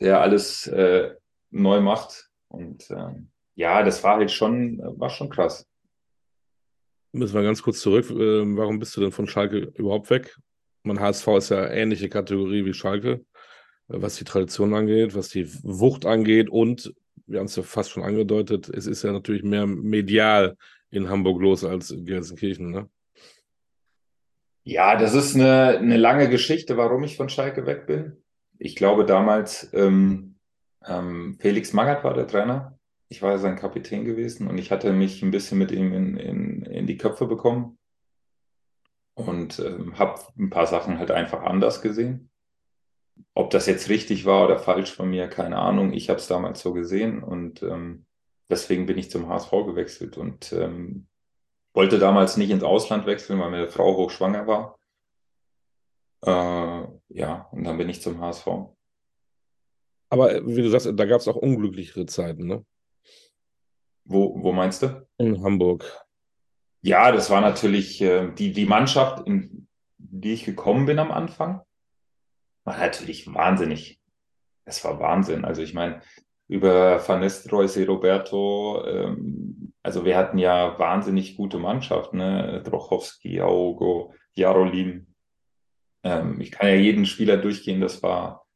der alles äh, neu macht. Und ähm, ja, das war halt schon, war schon krass.
Müssen wir ganz kurz zurück. Ähm, warum bist du denn von Schalke überhaupt weg? Mein HSV ist ja ähnliche Kategorie wie Schalke, äh, was die Tradition angeht, was die Wucht angeht und wir haben es ja fast schon angedeutet, es ist ja natürlich mehr medial in Hamburg los als in Gelsenkirchen, ne?
Ja, das ist eine, eine lange Geschichte, warum ich von Schalke weg bin. Ich glaube damals, ähm, ähm, Felix Magath war der Trainer. Ich war sein Kapitän gewesen und ich hatte mich ein bisschen mit ihm in, in, in die Köpfe bekommen und ähm, habe ein paar Sachen halt einfach anders gesehen. Ob das jetzt richtig war oder falsch von mir, keine Ahnung. Ich habe es damals so gesehen und ähm, deswegen bin ich zum HSV gewechselt und ähm, wollte damals nicht ins Ausland wechseln, weil meine Frau hochschwanger war. Äh, ja, und dann bin ich zum HSV.
Aber äh, wie du sagst, da gab es auch unglücklichere Zeiten, ne?
Wo, wo meinst du?
In Hamburg.
Ja, das war natürlich äh, die, die Mannschaft, in die ich gekommen bin am Anfang, war natürlich wahnsinnig. Es war Wahnsinn. Also ich meine, über Van Nistelrooy, Roberto, ähm, also wir hatten ja wahnsinnig gute Mannschaft, ne? Drochowski, Augo, Jarolin. Ähm, ich kann ja jeden Spieler durchgehen, das war.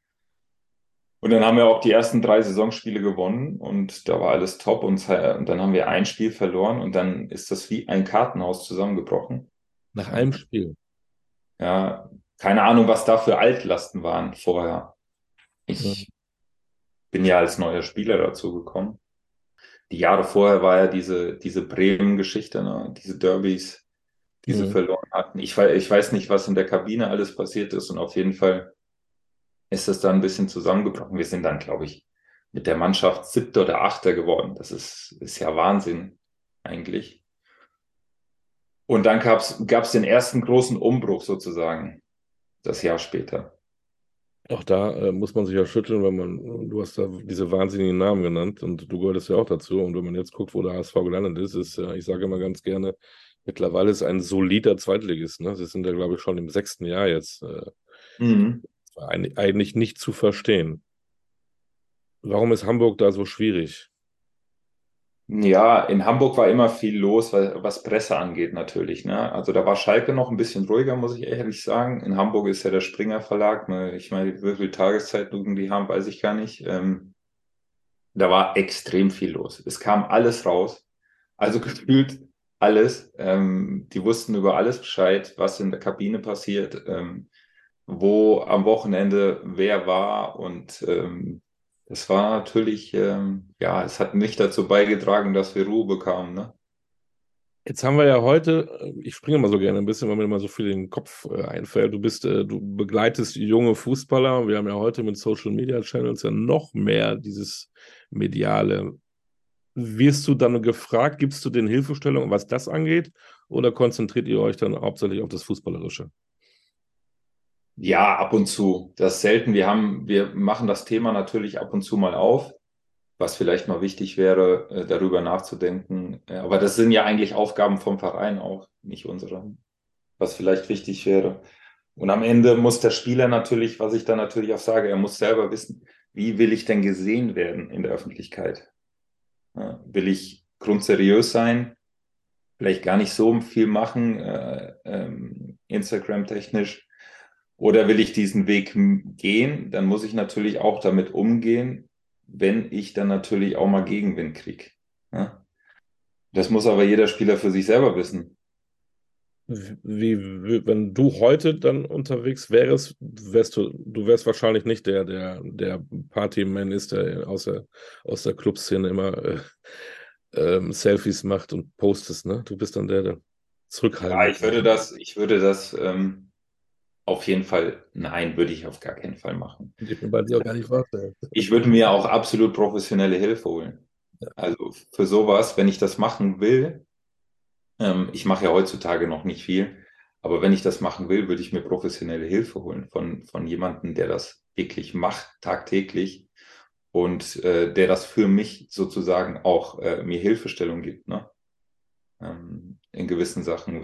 Und dann haben wir auch die ersten drei Saisonspiele gewonnen und da war alles top und, und dann haben wir ein Spiel verloren und dann ist das wie ein Kartenhaus zusammengebrochen.
Nach einem Spiel.
Ja, keine Ahnung, was da für Altlasten waren vorher. Ich bin ja als neuer Spieler dazu gekommen. Die Jahre vorher war ja diese, diese Bremen-Geschichte, ne? diese Derbys, die sie mhm. verloren hatten. Ich, ich weiß nicht, was in der Kabine alles passiert ist und auf jeden Fall ist das dann ein bisschen zusammengebrochen. Wir sind dann, glaube ich, mit der Mannschaft siebter oder achter geworden. Das ist, ist ja Wahnsinn eigentlich. Und dann gab es den ersten großen Umbruch sozusagen, das Jahr später.
Auch da äh, muss man sich ja schütteln, weil man, du hast da diese wahnsinnigen Namen genannt und du gehörtest ja auch dazu. Und wenn man jetzt guckt, wo der HSV gelandet ist, ist, äh, ich sage immer ganz gerne, mittlerweile ist ein solider Zweitligist. Ne? Sie sind ja, glaube ich, schon im sechsten Jahr jetzt. Äh, mhm. Eigentlich nicht zu verstehen. Warum ist Hamburg da so schwierig?
Ja, in Hamburg war immer viel los, was Presse angeht natürlich. Ne? Also da war Schalke noch ein bisschen ruhiger, muss ich ehrlich sagen. In Hamburg ist ja der Springer Verlag. Ne? Ich meine, wie viele Tageszeitungen die haben, weiß ich gar nicht. Ähm, da war extrem viel los. Es kam alles raus. Also [laughs] gefühlt alles. Ähm, die wussten über alles Bescheid, was in der Kabine passiert, ähm, wo am Wochenende wer war und ähm, es war natürlich, ähm, ja, es hat nicht dazu beigetragen, dass wir Ruhe bekamen. Ne?
Jetzt haben wir ja heute, äh, ich springe mal so gerne ein bisschen, weil mir immer so viel in den Kopf äh, einfällt. Du bist, äh, du begleitest junge Fußballer. Wir haben ja heute mit Social Media Channels ja noch mehr dieses mediale. Wirst du dann gefragt, gibst du den Hilfestellungen, was das angeht, oder konzentriert ihr euch dann hauptsächlich auf das Fußballerische?
Ja, ab und zu. Das ist selten. Wir haben, wir machen das Thema natürlich ab und zu mal auf, was vielleicht mal wichtig wäre, äh, darüber nachzudenken. Aber das sind ja eigentlich Aufgaben vom Verein auch, nicht unsere, was vielleicht wichtig wäre. Und am Ende muss der Spieler natürlich, was ich da natürlich auch sage, er muss selber wissen, wie will ich denn gesehen werden in der Öffentlichkeit? will ich grundseriös sein? Vielleicht gar nicht so viel machen, äh, ähm, Instagram-technisch oder will ich diesen Weg gehen, dann muss ich natürlich auch damit umgehen, wenn ich dann natürlich auch mal Gegenwind kriege. Ja? Das muss aber jeder Spieler für sich selber wissen.
Wie, wie, wenn du heute dann unterwegs wärst, wärst du, du wärst wahrscheinlich nicht der, der, der Partyman ist, der aus der, aus der Clubszene immer äh, ähm, Selfies macht und postest, ne? Du bist dann der, der zurückhaltend.
Ja, ich würde das, ich würde das ähm, auf jeden Fall, nein, würde ich auf gar keinen Fall machen.
Ich bin bei dir auch gar nicht vorstellen.
Ich würde mir auch absolut professionelle Hilfe holen. Ja. Also für sowas, wenn ich das machen will, ähm, ich mache ja heutzutage noch nicht viel, aber wenn ich das machen will, würde ich mir professionelle Hilfe holen von, von jemandem, der das wirklich macht, tagtäglich und äh, der das für mich sozusagen auch äh, mir Hilfestellung gibt. Ne? Ähm, in gewissen Sachen.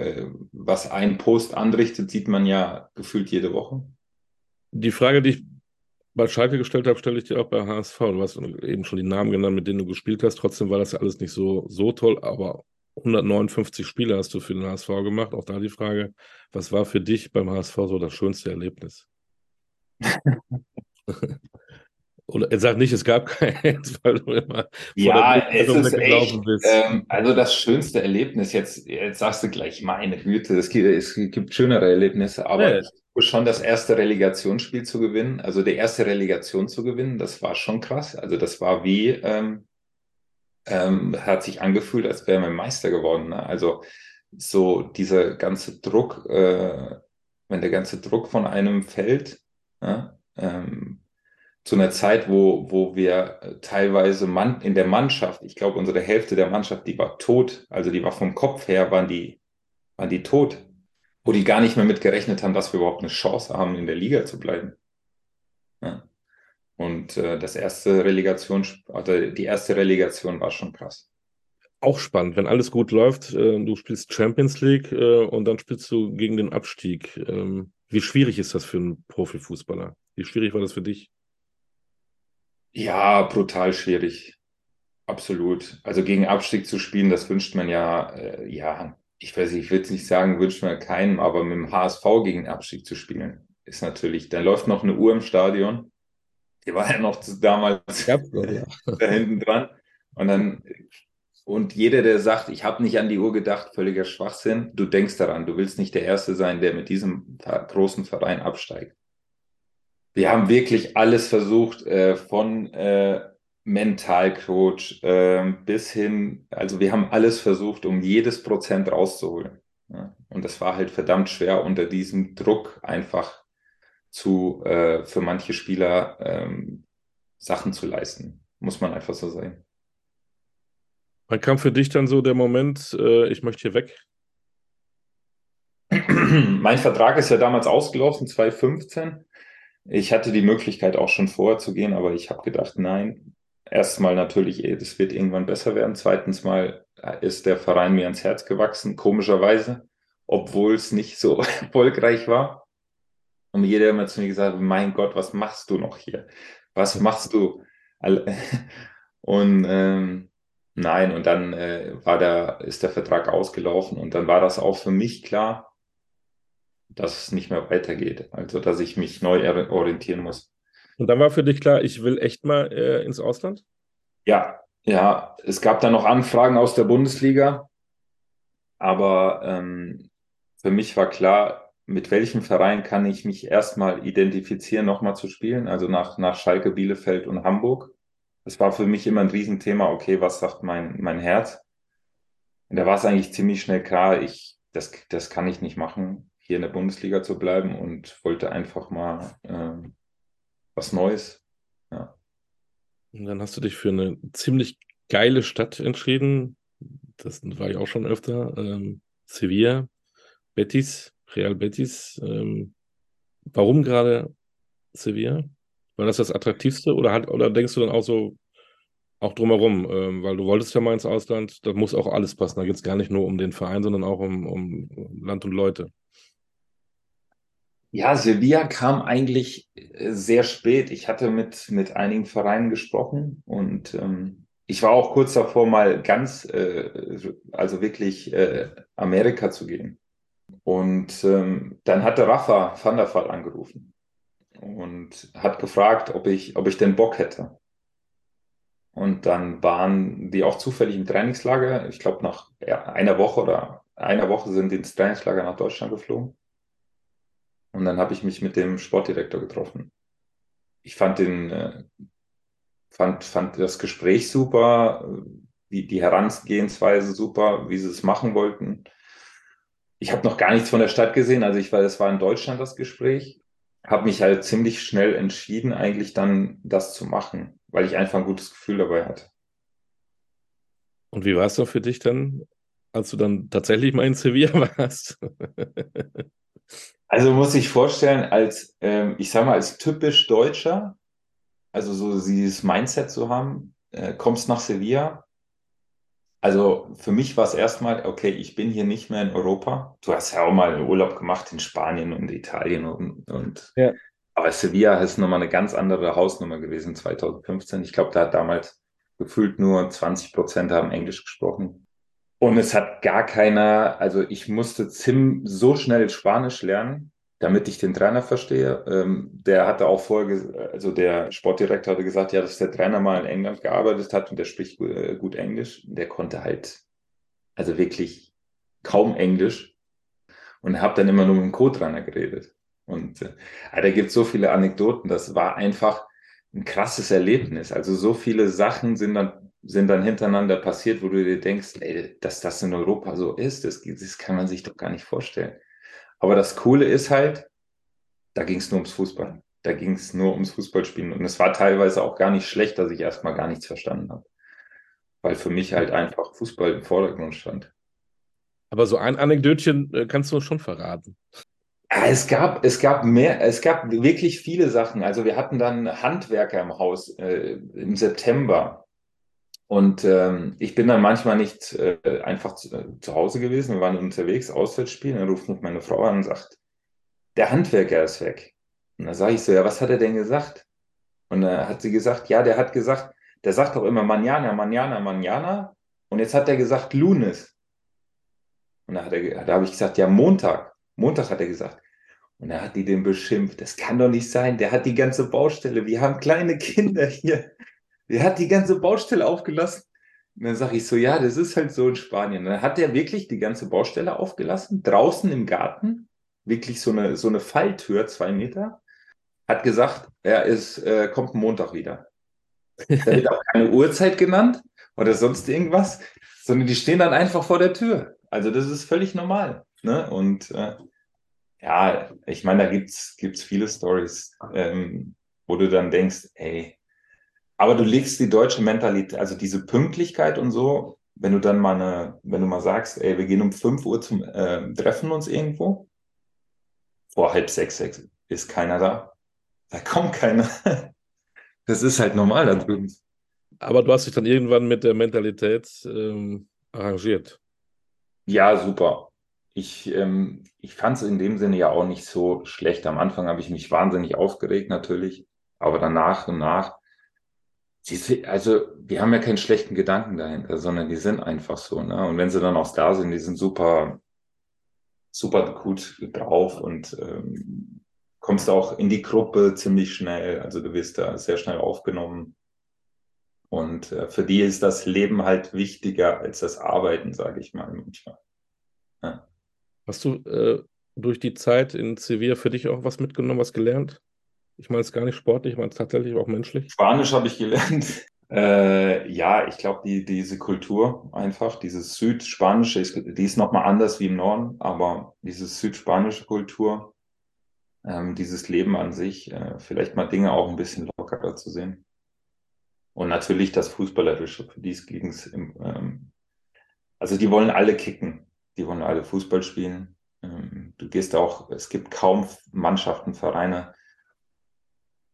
Was ein Post anrichtet, sieht man ja gefühlt jede Woche.
Die Frage, die ich bei Schalke gestellt habe, stelle ich dir auch bei HSV. Du hast eben schon die Namen genannt, mit denen du gespielt hast. Trotzdem war das ja alles nicht so, so toll, aber 159 Spiele hast du für den HSV gemacht. Auch da die Frage, was war für dich beim HSV so das schönste Erlebnis? [laughs] Oder er sagt nicht, es gab keins, [laughs] weil du immer
ja, es ist echt, ähm, also das schönste Erlebnis, jetzt, jetzt sagst du gleich, meine Güte, es gibt, es gibt schönere Erlebnisse, aber ja. schon das erste Relegationsspiel zu gewinnen, also die erste Relegation zu gewinnen, das war schon krass. Also das war wie, ähm, ähm, hat sich angefühlt, als wäre man Meister geworden. Ne? Also so dieser ganze Druck, äh, wenn der ganze Druck von einem fällt, ja, ähm, zu einer Zeit, wo, wo wir äh, teilweise Mann, in der Mannschaft, ich glaube, unsere Hälfte der Mannschaft, die war tot, also die war vom Kopf her, waren die, waren die tot, wo die gar nicht mehr mit gerechnet haben, dass wir überhaupt eine Chance haben, in der Liga zu bleiben. Ja. Und äh, das erste Relegation, also die erste Relegation war schon krass.
Auch spannend, wenn alles gut läuft, äh, du spielst Champions League äh, und dann spielst du gegen den Abstieg. Ähm, wie schwierig ist das für einen Profifußballer? Wie schwierig war das für dich?
Ja, brutal schwierig. Absolut. Also gegen Abstieg zu spielen, das wünscht man ja, äh, ja, ich weiß nicht, ich würde nicht sagen, wünscht man keinem, aber mit dem HSV gegen Abstieg zu spielen, ist natürlich, da läuft noch eine Uhr im Stadion. Die war ja noch damals ja, ja. [laughs] da hinten dran. Und dann, und jeder, der sagt, ich habe nicht an die Uhr gedacht, völliger Schwachsinn, du denkst daran, du willst nicht der Erste sein, der mit diesem großen Verein absteigt wir haben wirklich alles versucht, äh, von äh, Mentalcoach äh, bis hin, also wir haben alles versucht, um jedes Prozent rauszuholen. Ja? Und das war halt verdammt schwer unter diesem Druck einfach zu, äh, für manche Spieler ähm, Sachen zu leisten. Muss man einfach so sein.
Wann kam für dich dann so der Moment, äh, ich möchte hier weg? [clears throat]
mein Vertrag ist ja damals ausgelaufen, 2015. Ich hatte die Möglichkeit auch schon vorher zu gehen, aber ich habe gedacht, nein. Erstmal natürlich, es wird irgendwann besser werden. Zweitens mal ist der Verein mir ans Herz gewachsen, komischerweise, obwohl es nicht so [laughs] erfolgreich war. Und jeder immer zu mir gesagt, mein Gott, was machst du noch hier? Was machst du? [laughs] Und ähm, nein, und dann äh, war der, ist der Vertrag ausgelaufen und dann war das auch für mich klar, dass es nicht mehr weitergeht. Also, dass ich mich neu orientieren muss.
Und dann war für dich klar, ich will echt mal äh, ins Ausland?
Ja, ja. Es gab dann noch Anfragen aus der Bundesliga, aber ähm, für mich war klar, mit welchem Verein kann ich mich erstmal identifizieren, nochmal zu spielen, also nach, nach Schalke, Bielefeld und Hamburg. Das war für mich immer ein Riesenthema, okay, was sagt mein, mein Herz? Und da war es eigentlich ziemlich schnell klar, ich, das, das kann ich nicht machen hier in der Bundesliga zu bleiben und wollte einfach mal äh, was Neues. Ja.
Und dann hast du dich für eine ziemlich geile Stadt entschieden. Das war ich auch schon öfter. Ähm, Sevilla, Betis, Real Betis. Ähm, warum gerade Sevilla? War das das Attraktivste oder, hat, oder denkst du dann auch so, auch drumherum, ähm, weil du wolltest ja mal ins Ausland, da muss auch alles passen. Da geht es gar nicht nur um den Verein, sondern auch um, um Land und Leute.
Ja, Sevilla kam eigentlich äh, sehr spät. Ich hatte mit, mit einigen Vereinen gesprochen und ähm, ich war auch kurz davor, mal ganz, äh, also wirklich äh, Amerika zu gehen. Und ähm, dann hatte Rafa van der Vaart angerufen und hat gefragt, ob ich, ob ich denn Bock hätte. Und dann waren die auch zufällig im Trainingslager. Ich glaube, nach einer Woche oder einer Woche sind die ins Trainingslager nach Deutschland geflogen. Und dann habe ich mich mit dem Sportdirektor getroffen. Ich fand den, äh, fand, fand das Gespräch super, die, die Herangehensweise super, wie sie es machen wollten. Ich habe noch gar nichts von der Stadt gesehen, also ich war, das war in Deutschland das Gespräch, habe mich halt ziemlich schnell entschieden, eigentlich dann das zu machen, weil ich einfach ein gutes Gefühl dabei hatte.
Und wie war es doch für dich dann, als du dann tatsächlich mal in Sevilla [laughs] warst?
Also muss ich vorstellen, als, ähm, ich sag mal, als typisch Deutscher, also so dieses Mindset zu haben, äh, kommst nach Sevilla. Also für mich war es erstmal, okay, ich bin hier nicht mehr in Europa. Du hast ja auch mal einen Urlaub gemacht in Spanien und Italien und, und ja. aber Sevilla ist nochmal eine ganz andere Hausnummer gewesen 2015. Ich glaube, da hat damals gefühlt nur 20 Prozent haben Englisch gesprochen. Und es hat gar keiner, also ich musste Zim so schnell Spanisch lernen, damit ich den Trainer verstehe. Ähm, der hatte auch vorher, also der Sportdirektor hatte gesagt, ja, dass der Trainer mal in England gearbeitet hat und der spricht äh, gut Englisch. Der konnte halt, also wirklich kaum Englisch und habe dann immer nur mit dem Co-Trainer geredet. Und äh, da gibt so viele Anekdoten. Das war einfach ein krasses Erlebnis. Also so viele Sachen sind dann sind dann hintereinander passiert, wo du dir denkst, ey, dass das in Europa so ist, das, das kann man sich doch gar nicht vorstellen. Aber das Coole ist halt, da ging es nur ums Fußball. Da ging es nur ums Fußballspielen. Und es war teilweise auch gar nicht schlecht, dass ich erstmal gar nichts verstanden habe. Weil für mich halt einfach Fußball im Vordergrund stand.
Aber so ein Anekdötchen äh, kannst du schon verraten.
Es gab, es gab mehr, es gab wirklich viele Sachen. Also wir hatten dann Handwerker im Haus äh, im September. Und ähm, ich bin dann manchmal nicht äh, einfach zu, äh, zu, Hause gewesen. Wir waren unterwegs, Auswärtsspielen. Dann ruft mich meine Frau an und sagt, der Handwerker ist weg. Und dann sage ich so, ja, was hat er denn gesagt? Und dann hat sie gesagt, ja, der hat gesagt, der sagt doch immer Manjana, Manjana, Manjana. Und jetzt hat er gesagt Lunes. Und da, da habe ich gesagt, ja, Montag. Montag hat er gesagt. Und da hat die den beschimpft. Das kann doch nicht sein. Der hat die ganze Baustelle. Wir haben kleine Kinder hier. Der hat die ganze Baustelle aufgelassen. Und dann sage ich so, ja, das ist halt so in Spanien. Dann hat er wirklich die ganze Baustelle aufgelassen, draußen im Garten, wirklich so eine, so eine Falltür, zwei Meter. Hat gesagt, er ist, äh, kommt Montag wieder. Da wird auch keine [laughs] Uhrzeit genannt oder sonst irgendwas, sondern die stehen dann einfach vor der Tür. Also das ist völlig normal. Ne? Und äh, ja, ich meine, da gibt's gibt's viele Stories, ähm, wo du dann denkst, ey, aber du legst die deutsche Mentalität, also diese Pünktlichkeit und so, wenn du dann mal eine, wenn du mal sagst, ey, wir gehen um 5 Uhr zum äh, Treffen uns irgendwo, vor halb sechs, sechs ist keiner da. Da kommt keiner. [laughs] Das ist halt normal da drüben.
Aber du hast dich dann irgendwann mit der Mentalität ähm, arrangiert.
Ja, super. Ich, ähm, ich fand es in dem Sinne ja auch nicht so schlecht. Am Anfang habe ich mich wahnsinnig aufgeregt natürlich, aber dann nach und nach Sie, also, wir haben ja keinen schlechten Gedanken dahinter, sondern die sind einfach so, ne? Und wenn sie dann auch da sind, die sind super, super gut drauf und ähm, kommst auch in die Gruppe ziemlich schnell. Also du wirst da sehr schnell aufgenommen. Und äh, für die ist das Leben halt wichtiger als das Arbeiten, sage ich mal manchmal.
Ja. Hast du äh, durch die Zeit in Sevilla für dich auch was mitgenommen, was gelernt? Ich meine es gar nicht sportlich, ich meine es tatsächlich auch menschlich.
Spanisch habe ich gelernt. [laughs] Äh, ja, ich glaube, die, diese Kultur einfach, dieses Südspanische, die ist nochmal anders wie im Norden, aber diese südspanische Kultur, ähm, dieses Leben an sich, äh, vielleicht mal Dinge auch ein bisschen lockerer zu sehen. Und natürlich das Fußballerische, für die ging es ähm, also die wollen alle kicken, die wollen alle Fußball spielen. Ähm, du gehst auch, es gibt kaum Mannschaften, Vereine,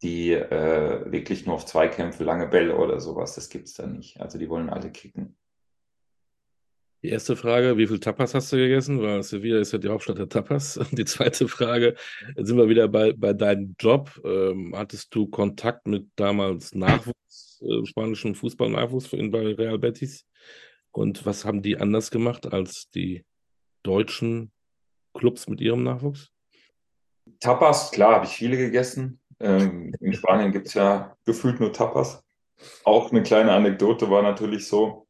die äh, wirklich nur auf Zweikämpfe, lange Bälle oder sowas, das gibt es da nicht. Also die wollen alle kicken.
Die erste Frage, wie viel Tapas hast du gegessen? Weil Sevilla ist ja die Hauptstadt der Tapas. [laughs] Und die zweite Frage, jetzt sind wir wieder bei, bei deinem Job. Ähm, hattest du Kontakt mit damals Nachwuchs, äh, spanischen Fußballnachwuchs bei Real Betis? Und was haben die anders gemacht als die deutschen Clubs mit ihrem Nachwuchs?
Tapas, klar, habe ich viele gegessen. Ähm, in Spanien gibt es ja gefühlt nur Tapas. Auch eine kleine Anekdote war natürlich so,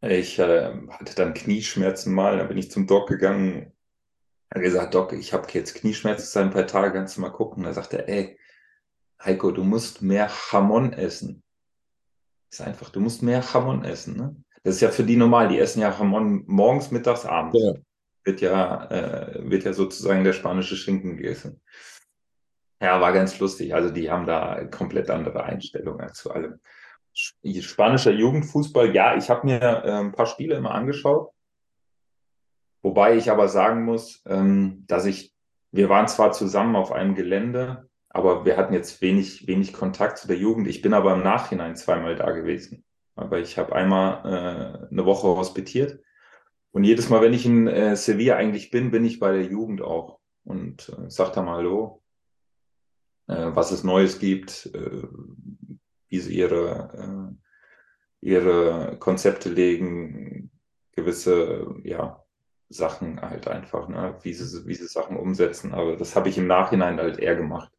ich äh, hatte dann Knieschmerzen mal, da bin ich zum Doc gegangen, er hat gesagt, Doc, ich habe jetzt Knieschmerzen seit ein paar Tagen, kannst du mal gucken. Da sagte er, ey, Heiko, du musst mehr Hamon essen. ist einfach, du musst mehr Hamon essen. Ne? Das ist ja für die normal, die essen ja Hamon morgens, mittags, abends. Ja. Wird ja, äh, wird ja sozusagen der spanische Schinken gegessen. Ja, war ganz lustig. Also die haben da komplett andere Einstellungen zu allem. Spanischer Jugendfußball, ja, ich habe mir äh, ein paar Spiele immer angeschaut. Wobei ich aber sagen muss, ähm, dass ich, wir waren zwar zusammen auf einem Gelände, aber wir hatten jetzt wenig, wenig Kontakt zu der Jugend. Ich bin aber im Nachhinein zweimal da gewesen. Aber ich habe einmal äh, eine Woche hospitiert. Und jedes Mal, wenn ich in äh, Sevilla eigentlich bin, bin ich bei der Jugend auch und äh, sag da mal Hallo, was es Neues gibt, äh, wie sie ihre, äh, ihre Konzepte legen, gewisse ja, Sachen halt einfach, ne? wie, sie, wie sie Sachen umsetzen. Aber das habe ich im Nachhinein halt eher gemacht.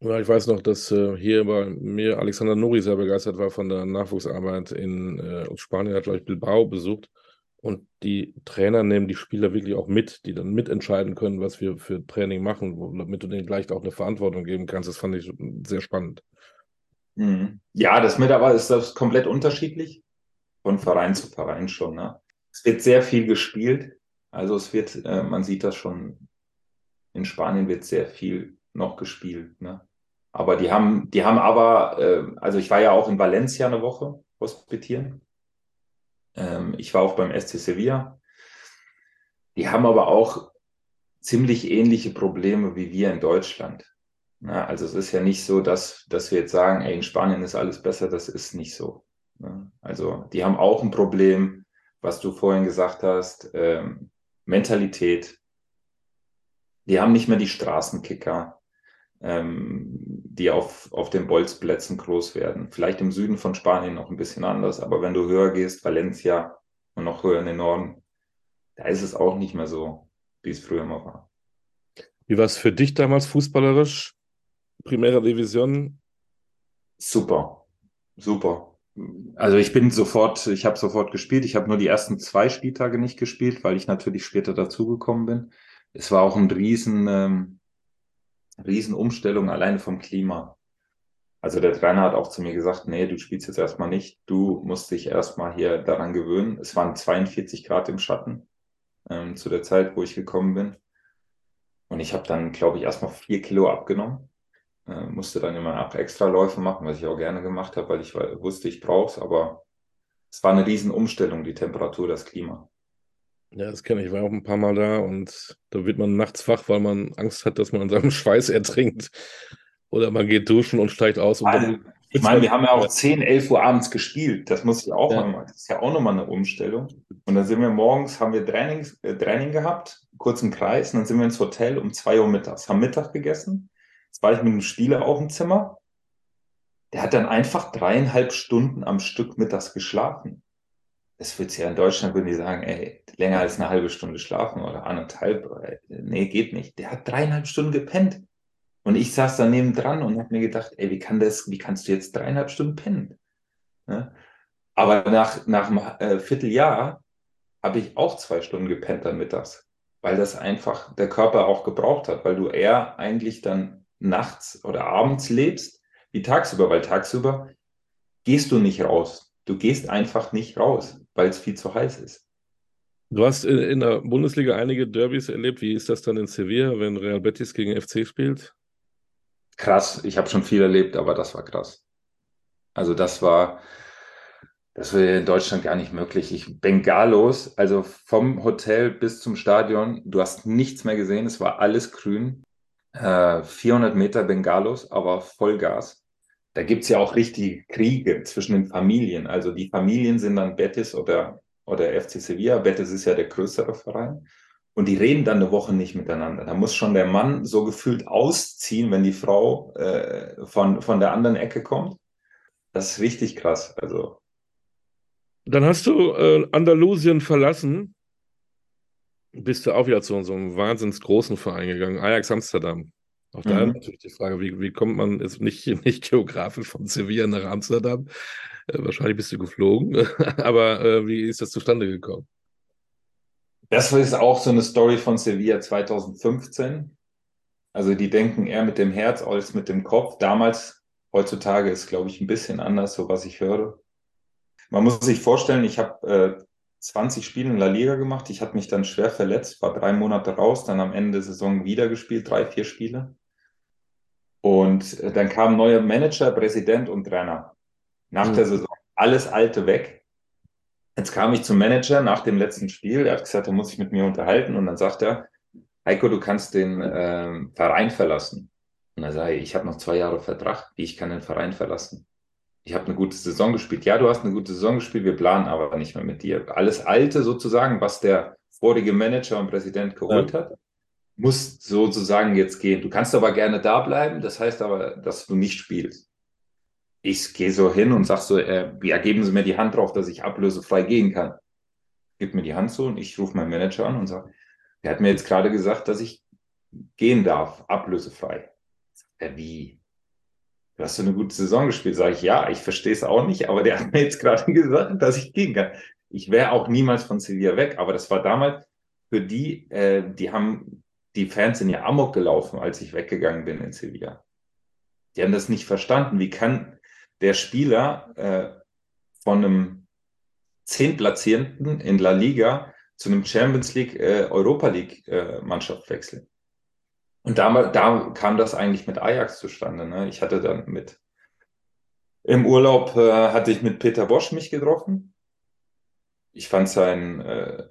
Ja, ich weiß noch, dass äh, hier bei mir Alexander Nori sehr begeistert war von der Nachwuchsarbeit in äh, Spanien, hat, glaube ich, Bilbao besucht. Und die Trainer nehmen die Spieler wirklich auch mit, die dann mitentscheiden können, was wir für Training machen, damit du denen gleich auch eine Verantwortung geben kannst. Das fand ich sehr spannend.
Mhm. Ja, das mit aber ist das komplett unterschiedlich. Von Verein zu Verein schon. Ne? Es wird sehr viel gespielt. Also es wird, äh, man sieht das schon, in Spanien wird sehr viel noch gespielt. Ne? Aber die haben, die haben aber, äh, also ich war ja auch in Valencia eine Woche hospitieren. Ähm, ich war auch beim SC Sevilla. Die haben aber auch ziemlich ähnliche Probleme wie wir in Deutschland. Ja, also es ist ja nicht so, dass, dass wir jetzt sagen, ey, in Spanien ist alles besser, das ist nicht so. Ja, also die haben auch ein Problem, was du vorhin gesagt hast, ähm, Mentalität. Die haben nicht mehr die Straßenkicker ähm, die auf, auf den Bolzplätzen groß werden. Vielleicht im Süden von Spanien noch ein bisschen anders, aber wenn du höher gehst, Valencia und noch höher in den Norden, da ist es auch nicht mehr so, wie es früher mal war.
Wie war es für dich damals fußballerisch? Primera Division?
Super, super. Also ich bin sofort, ich habe sofort gespielt. Ich habe nur die ersten zwei Spieltage nicht gespielt, weil ich natürlich später dazugekommen bin. Es war auch ein riesen, ähm, Riesenumstellung alleine vom Klima. Also der Trainer hat auch zu mir gesagt, nee, du spielst jetzt erstmal nicht, du musst dich erstmal hier daran gewöhnen. Es waren 42 Grad im Schatten ähm, zu der Zeit, wo ich gekommen bin. Und ich habe dann, glaube ich, erstmal vier Kilo abgenommen. Äh, musste dann immer auch extra Läufe machen, was ich auch gerne gemacht habe, weil ich wusste, ich brauche es. Aber es war eine Riesenumstellung, die Temperatur, das Klima.
Ja, das kenne ich. Ich war auch ein paar Mal da und da wird man nachts wach, weil man Angst hat, dass man an seinem [laughs] Schweiß ertrinkt. Oder man geht duschen und steigt aus. Und
also, ich meine, wir haben ja auch 10, 11 Uhr abends gespielt. Das muss ich auch ja. mal. Das ist ja auch nochmal eine Umstellung. Und dann sind wir morgens, haben wir Training, äh, Training gehabt, kurzen Kreis, und dann sind wir ins Hotel um 2 Uhr mittags, haben Mittag gegessen. Jetzt war ich mit einem Spieler auf dem Zimmer. Der hat dann einfach dreieinhalb Stunden am Stück mittags geschlafen das wird ja in Deutschland, würden die sagen, ey, länger als eine halbe Stunde schlafen oder anderthalb. Nee, geht nicht. Der hat dreieinhalb Stunden gepennt. Und ich saß daneben dran und habe mir gedacht, ey, wie kann das, wie kannst du jetzt dreieinhalb Stunden pennen? Ja? Aber nach, nach einem äh, Vierteljahr habe ich auch zwei Stunden gepennt dann mittags, weil das einfach der Körper auch gebraucht hat, weil du eher eigentlich dann nachts oder abends lebst wie tagsüber, weil tagsüber gehst du nicht raus. Du gehst einfach nicht raus weil es viel zu heiß ist.
Du hast in, in, der Bundesliga einige Derbys erlebt. Wie ist das dann in Sevilla, wenn Real Betis gegen FC spielt?
Krass, ich habe schon viel erlebt, aber das war krass. Also das war, das wäre in Deutschland gar nicht möglich. Ich Bengalos, also vom Hotel bis zum Stadion, du hast nichts mehr gesehen, es war alles grün. Äh, 400 Meter Bengalos, aber Vollgas da gibt es ja auch richtige Kriege zwischen den Familien. Also die Familien sind dann Betis oder, oder FC Sevilla. Betis ist ja der größere Verein. Und die reden dann eine Woche nicht miteinander. Da muss schon der Mann so gefühlt ausziehen, wenn die Frau äh, von, von der anderen Ecke kommt. Das ist richtig krass. Also.
Dann hast du äh, Andalusien verlassen. Bist du auch wieder zu so einem wahnsinns großen Verein gegangen, Ajax Amsterdam. Auch da mhm. natürlich die Frage, wie, wie kommt man jetzt nicht, [laughs] nicht geografisch von Sevilla nach Amsterdam? Äh, wahrscheinlich bist du geflogen, [laughs] aber äh, wie ist das zustande gekommen?
Das ist auch so eine Story von Sevilla 2015. Also die denken eher mit dem Herz als mit dem Kopf. Damals, heutzutage ist, glaube ich, ein bisschen anders, so was ich höre. Man muss sich vorstellen, ich habe äh, 20 Spiele in La Liga gemacht. Ich habe mich dann schwer verletzt, war drei Monate raus, dann am Ende der Saison wieder gespielt, drei, vier Spiele. Und äh, dann kam neuer Manager, Präsident und Trainer. Nach mhm. der Saison alles Alte weg. Jetzt kam ich zum Manager nach dem letzten Spiel. Er hat gesagt, er muss sich mit mir unterhalten. Und dann sagt er, Heiko, du kannst den äh, Verein verlassen. Und dann sage ich, ich habe noch zwei Jahre Vertrag. Wie ich kann den Verein verlassen? Ich habe eine gute Saison gespielt. Ja, du hast eine gute Saison gespielt. Wir planen aber nicht mehr mit dir. Alles Alte sozusagen, was der vorige Manager und Präsident geholt ja. hat, muss sozusagen jetzt gehen. Du kannst aber gerne da bleiben. Das heißt aber, dass du nicht spielst ich gehe so hin und sage so, äh, ja, geben Sie mir die Hand drauf, dass ich ablösefrei gehen kann. Gib mir die Hand so und ich rufe meinen Manager an und sage, der hat mir jetzt gerade gesagt, dass ich gehen darf, ablösefrei. Ja, wie? Du hast so eine gute Saison gespielt. Sage ich, ja, ich verstehe es auch nicht, aber der hat mir jetzt gerade [laughs] gesagt, dass ich gehen kann. Ich wäre auch niemals von Sevilla weg, aber das war damals für die, äh, die haben, die Fans sind ja amok gelaufen, als ich weggegangen bin in Sevilla. Die haben das nicht verstanden. Wie kann, der Spieler äh, von einem Zehntplatzierten in La Liga zu einem Champions League, äh, Europa League äh, Mannschaft wechseln. Und da, da kam das eigentlich mit Ajax zustande. Ne? Ich hatte dann mit im Urlaub äh, hatte ich mit Peter Bosch mich getroffen. Ich fand sein, äh,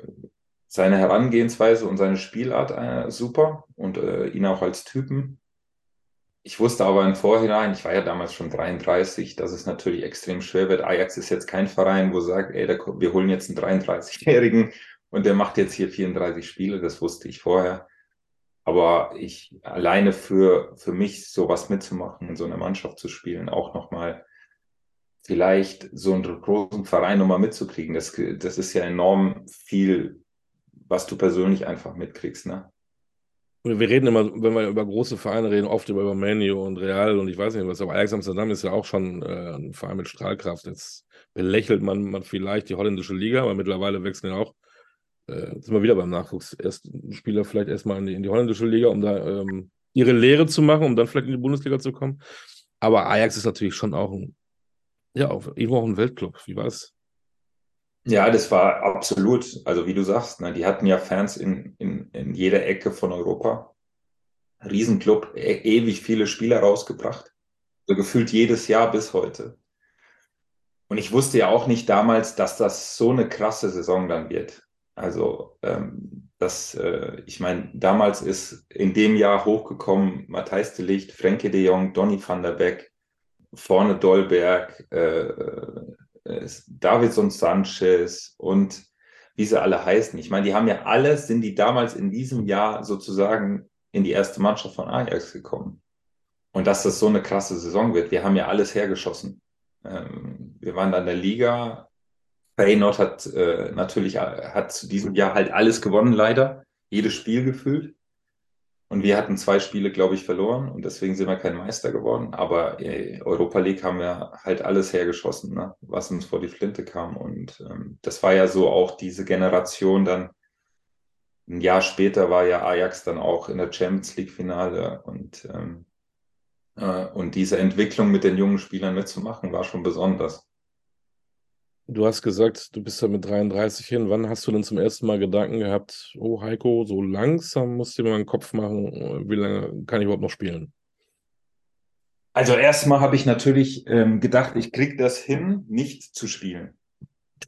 seine Herangehensweise und seine Spielart äh, super und äh, ihn auch als Typen. Ich wusste aber im Vorhinein, ich war ja damals schon 33, dass es natürlich extrem schwer wird. Ajax ist jetzt kein Verein, wo sagt, ey, wir holen jetzt einen 33-Jährigen und der macht jetzt hier 34 Spiele. Das wusste ich vorher. Aber ich alleine für, für mich sowas mitzumachen, in so einer Mannschaft zu spielen, auch nochmal vielleicht so einen großen Verein nochmal mitzukriegen, das, das ist ja enorm viel, was du persönlich einfach mitkriegst. Ne?
Wir reden immer, wenn wir über große Vereine reden, oft über Manu und Real und ich weiß nicht was, aber Ajax Amsterdam ist ja auch schon äh, ein Verein mit Strahlkraft. Jetzt belächelt man, man vielleicht die holländische Liga, aber mittlerweile wechseln ja auch, äh, sind wir wieder beim Nachwuchs, erst Spieler vielleicht erstmal in die, in die holländische Liga, um da ähm, ihre Lehre zu machen, um dann vielleicht in die Bundesliga zu kommen. Aber Ajax ist natürlich schon auch ein, ja, auch, irgendwo auch ein Weltclub. Wie war es?
Ja, das war absolut, also wie du sagst, ne, die hatten ja Fans in, in, in jeder Ecke von Europa. Riesenclub, e ewig viele Spieler rausgebracht. So gefühlt jedes Jahr bis heute. Und ich wusste ja auch nicht damals, dass das so eine krasse Saison dann wird. Also, ähm, das, äh, ich meine, damals ist in dem Jahr hochgekommen Matthijs de Licht, Frenkie de Jong, Donny van der Beek, vorne Dolberg, äh, Davidson Sanchez und wie sie alle heißen. Ich meine, die haben ja alle, sind die damals in diesem Jahr sozusagen in die erste Mannschaft von Ajax gekommen. Und dass das so eine krasse Saison wird. Wir haben ja alles hergeschossen. Ähm, wir waren dann in der Liga. Feyenoord hat äh, natürlich hat zu diesem Jahr halt alles gewonnen, leider. Jedes Spiel gefühlt. Und wir hatten zwei Spiele, glaube ich, verloren und deswegen sind wir kein Meister geworden. Aber äh, Europa League haben wir halt alles hergeschossen, ne? was uns vor die Flinte kam. Und ähm, das war ja so auch diese Generation dann. Ein Jahr später war ja Ajax dann auch in der Champions League-Finale und, ähm, äh, und diese Entwicklung mit den jungen Spielern mitzumachen, war schon besonders.
Du hast gesagt, du bist ja mit 33 hin. Wann hast du denn zum ersten Mal Gedanken gehabt, oh Heiko, so langsam musst du dir mal einen Kopf machen, wie lange kann ich überhaupt noch spielen?
Also erstmal habe ich natürlich ähm, gedacht, ich kriege das hin, nicht zu spielen.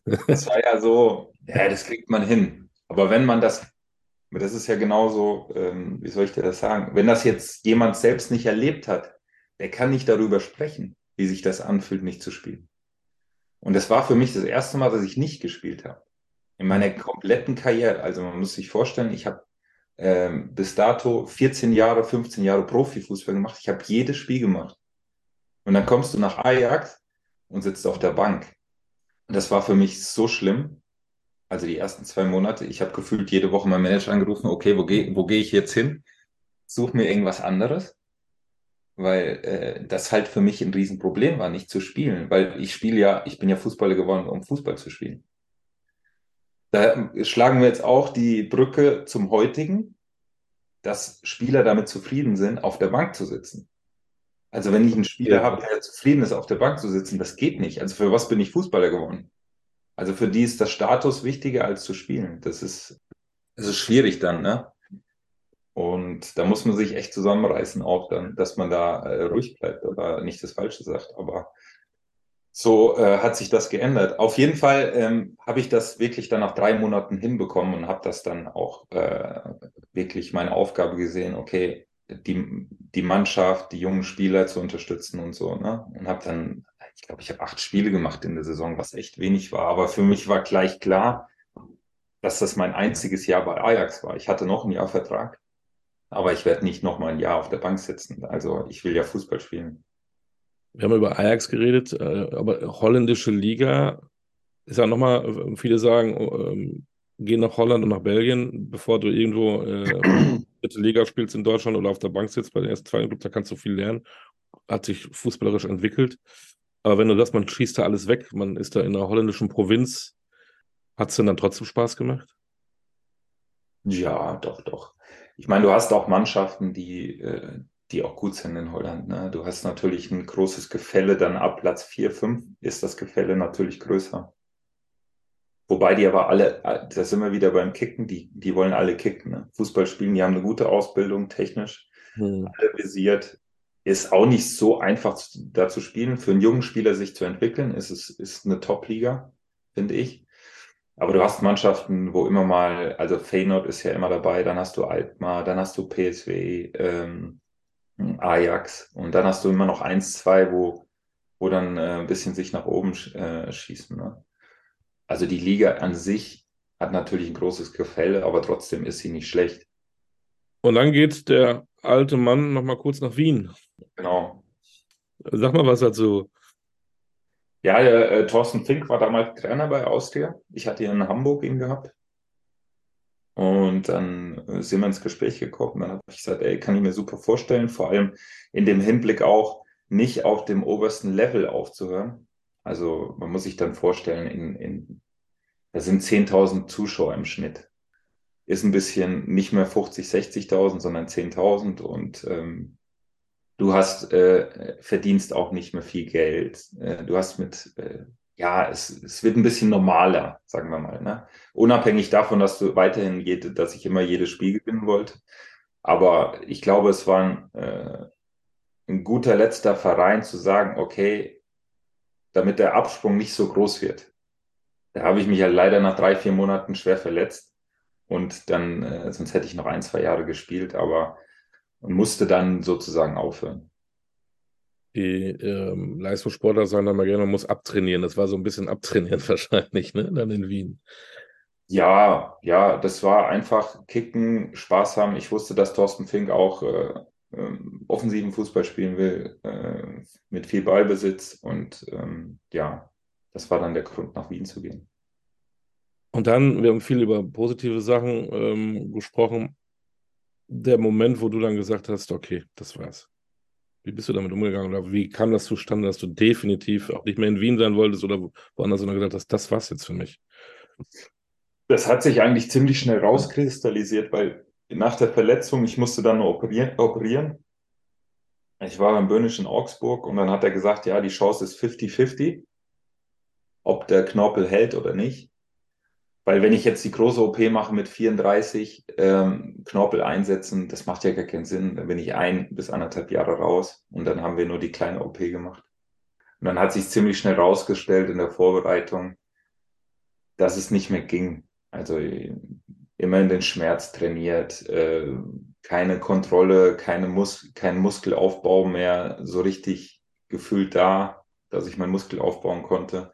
[laughs] Das war ja so, ja, das kriegt man hin. Aber wenn man das, das ist ja genauso, ähm, wie soll ich dir das sagen, wenn das jetzt jemand selbst nicht erlebt hat, der kann nicht darüber sprechen, wie sich das anfühlt, nicht zu spielen. Und das war für mich das erste Mal, dass ich nicht gespielt habe. In meiner kompletten Karriere. Also man muss sich vorstellen, ich habe ähm, bis dato 14 Jahre, 15 Jahre Profifußball gemacht. Ich habe jedes Spiel gemacht. Und dann kommst du nach Ajax und sitzt auf der Bank. Und das war für mich so schlimm. Also die ersten zwei Monate. Ich habe gefühlt jede Woche meinen Manager angerufen, okay, wo gehe wo geh ich jetzt hin? Such mir irgendwas anderes. Weil äh, das halt für mich ein Riesenproblem war, nicht zu spielen, weil ich spiele ja, ich bin ja Fußballer geworden, um Fußball zu spielen. Da schlagen wir jetzt auch die Brücke zum heutigen, dass Spieler damit zufrieden sind, auf der Bank zu sitzen. Also wenn ich einen Spieler habe, der zufrieden ist, auf der Bank zu sitzen, das geht nicht. Also für was bin ich Fußballer geworden? Also für die ist das Status wichtiger als zu spielen. Das ist, das ist schwierig dann, ne? Und da muss man sich echt zusammenreißen, auch dann, dass man da äh, ruhig bleibt oder nicht das Falsche sagt. Aber so äh, hat sich das geändert. Auf jeden Fall ähm, habe ich das wirklich dann nach drei Monaten hinbekommen und habe das dann auch äh, wirklich meine Aufgabe gesehen, okay, die, die Mannschaft, die jungen Spieler zu unterstützen und so. Ne? Und habe dann, ich glaube, ich habe acht Spiele gemacht in der Saison, was echt wenig war. Aber für mich war gleich klar, dass das mein einziges Jahr bei Ajax war. Ich hatte noch ein Jahr Vertrag aber ich werde nicht noch mal ein Jahr auf der Bank sitzen. Also ich will ja Fußball spielen.
Wir haben über Ajax geredet, äh, aber holländische Liga ist ja nochmal, äh, viele sagen, ähm, geh nach Holland und nach Belgien, bevor du irgendwo äh, dritte Liga spielst in Deutschland oder auf der Bank sitzt bei den ersten zwei Clubs, da kannst du viel lernen. Hat sich fußballerisch entwickelt. Aber wenn du das, man schießt da alles weg, man ist da in einer holländischen Provinz, hat es denn dann trotzdem Spaß gemacht?
Ja, doch, doch ich meine, du hast auch Mannschaften, die, äh, die auch gut sind in Holland. Ne? Du hast natürlich ein großes Gefälle, dann ab Platz 4, 5 ist das Gefälle natürlich größer. Wobei die aber alle, äh, da sind wir wieder beim Kicken, die, die wollen alle kicken. Ne? Fußball spielen, die haben eine gute Ausbildung, technisch, hm. alle visiert. Ist auch nicht so einfach da zu spielen. Für einen jungen Spieler sich zu entwickeln, ist es ist eine Top-Liga, finde ich. Aber du hast Mannschaften, wo immer mal, also Feyenoord ist ja immer dabei, dann hast du Alkmaar, dann hast du PSW, ähm, Ajax und dann hast du immer noch eins, zwei, wo, wo dann äh, ein bisschen sich nach oben äh, schießen. Ne? Also die Liga an sich hat natürlich ein großes Gefälle, aber trotzdem ist sie nicht schlecht.
Und dann geht der alte Mann nochmal kurz nach Wien.
Genau.
Sag mal was dazu.
Ja, äh, Thorsten Fink war damals Trainer bei Austria. Ich hatte ihn in Hamburg ihn gehabt. Und dann äh, sind wir ins Gespräch gekommen. Dann habe ich gesagt, ey, kann ich mir super vorstellen, vor allem in dem Hinblick auch nicht auf dem obersten Level aufzuhören. Also man muss sich dann vorstellen, in, in, da sind 10.000 Zuschauer im Schnitt. Ist ein bisschen nicht mehr 50, 60.000, sondern 10.000 und ähm, Du hast äh, verdienst auch nicht mehr viel Geld. Äh, du hast mit, äh, ja, es, es wird ein bisschen normaler, sagen wir mal. Ne? Unabhängig davon, dass du weiterhin jede, dass ich immer jedes Spiel gewinnen wollte. Aber ich glaube, es war ein, äh, ein guter letzter Verein zu sagen, okay, damit der Absprung nicht so groß wird. Da habe ich mich ja leider nach drei, vier Monaten schwer verletzt. Und dann, äh, sonst hätte ich noch ein, zwei Jahre gespielt, aber und musste dann sozusagen aufhören.
Die ähm, Leistungssportler sagen dann mal gerne, man muss abtrainieren. Das war so ein bisschen abtrainieren [laughs] wahrscheinlich, ne? Dann in Wien.
Ja, ja, das war einfach kicken, Spaß haben. Ich wusste, dass Thorsten Fink auch äh, äh, offensiven Fußball spielen will, äh, mit viel Ballbesitz. Und ähm, ja, das war dann der Grund, nach Wien zu gehen.
Und dann, wir haben viel über positive Sachen ähm, gesprochen der Moment, wo du dann gesagt hast, okay, das war's? Wie bist du damit umgegangen oder wie kam das zustande, dass du definitiv auch nicht mehr in Wien sein wolltest oder woanders, sondern gesagt hast, das war's jetzt für mich?
Das hat sich eigentlich ziemlich schnell rauskristallisiert, weil nach der Verletzung, ich musste dann nur operieren. operieren. Ich war beim Böhnischen Augsburg und dann hat er gesagt, ja, die Chance ist 50-50, ob der Knorpel hält oder nicht. Weil wenn ich jetzt die große OP mache mit 34 ähm, Knorpel einsetzen, das macht ja gar keinen Sinn. Dann bin ich ein bis anderthalb Jahre raus und dann haben wir nur die kleine OP gemacht. Und dann hat sich ziemlich schnell rausgestellt in der Vorbereitung, dass es nicht mehr ging. Also immer in den Schmerz trainiert, äh, keine Kontrolle, keine Mus kein Muskelaufbau mehr so richtig gefühlt da, dass ich meinen Muskel aufbauen konnte.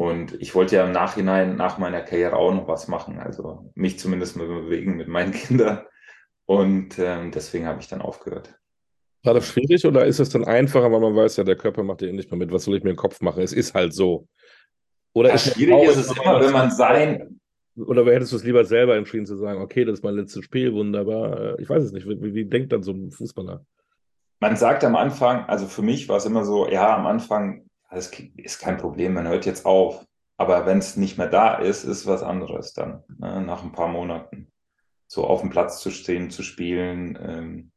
Und ich wollte ja im Nachhinein nach meiner Karriere auch noch was machen, also mich zumindest mal bewegen mit meinen [laughs] Kindern. Und ähm, deswegen habe ich dann aufgehört.
War das schwierig oder ist es dann einfacher, weil man weiß ja, der Körper macht ja nicht mehr mit, was soll ich mir im Kopf machen? Es ist halt so.
Oder ja, ist schwierig ist es immer, wenn man sein.
Oder hättest du es lieber selber entschieden zu sagen, okay, das ist mein letztes Spiel, wunderbar. Ich weiß es nicht. Wie, wie denkt dann so ein Fußballer?
man sagt am Anfang, also für mich war es immer so, ja, am Anfang, das ist kein Problem, man hört jetzt auf. Aber wenn es nicht mehr da ist, ist was anderes dann, ne, nach ein paar Monaten. So auf dem Platz zu stehen, zu spielen. Ähm,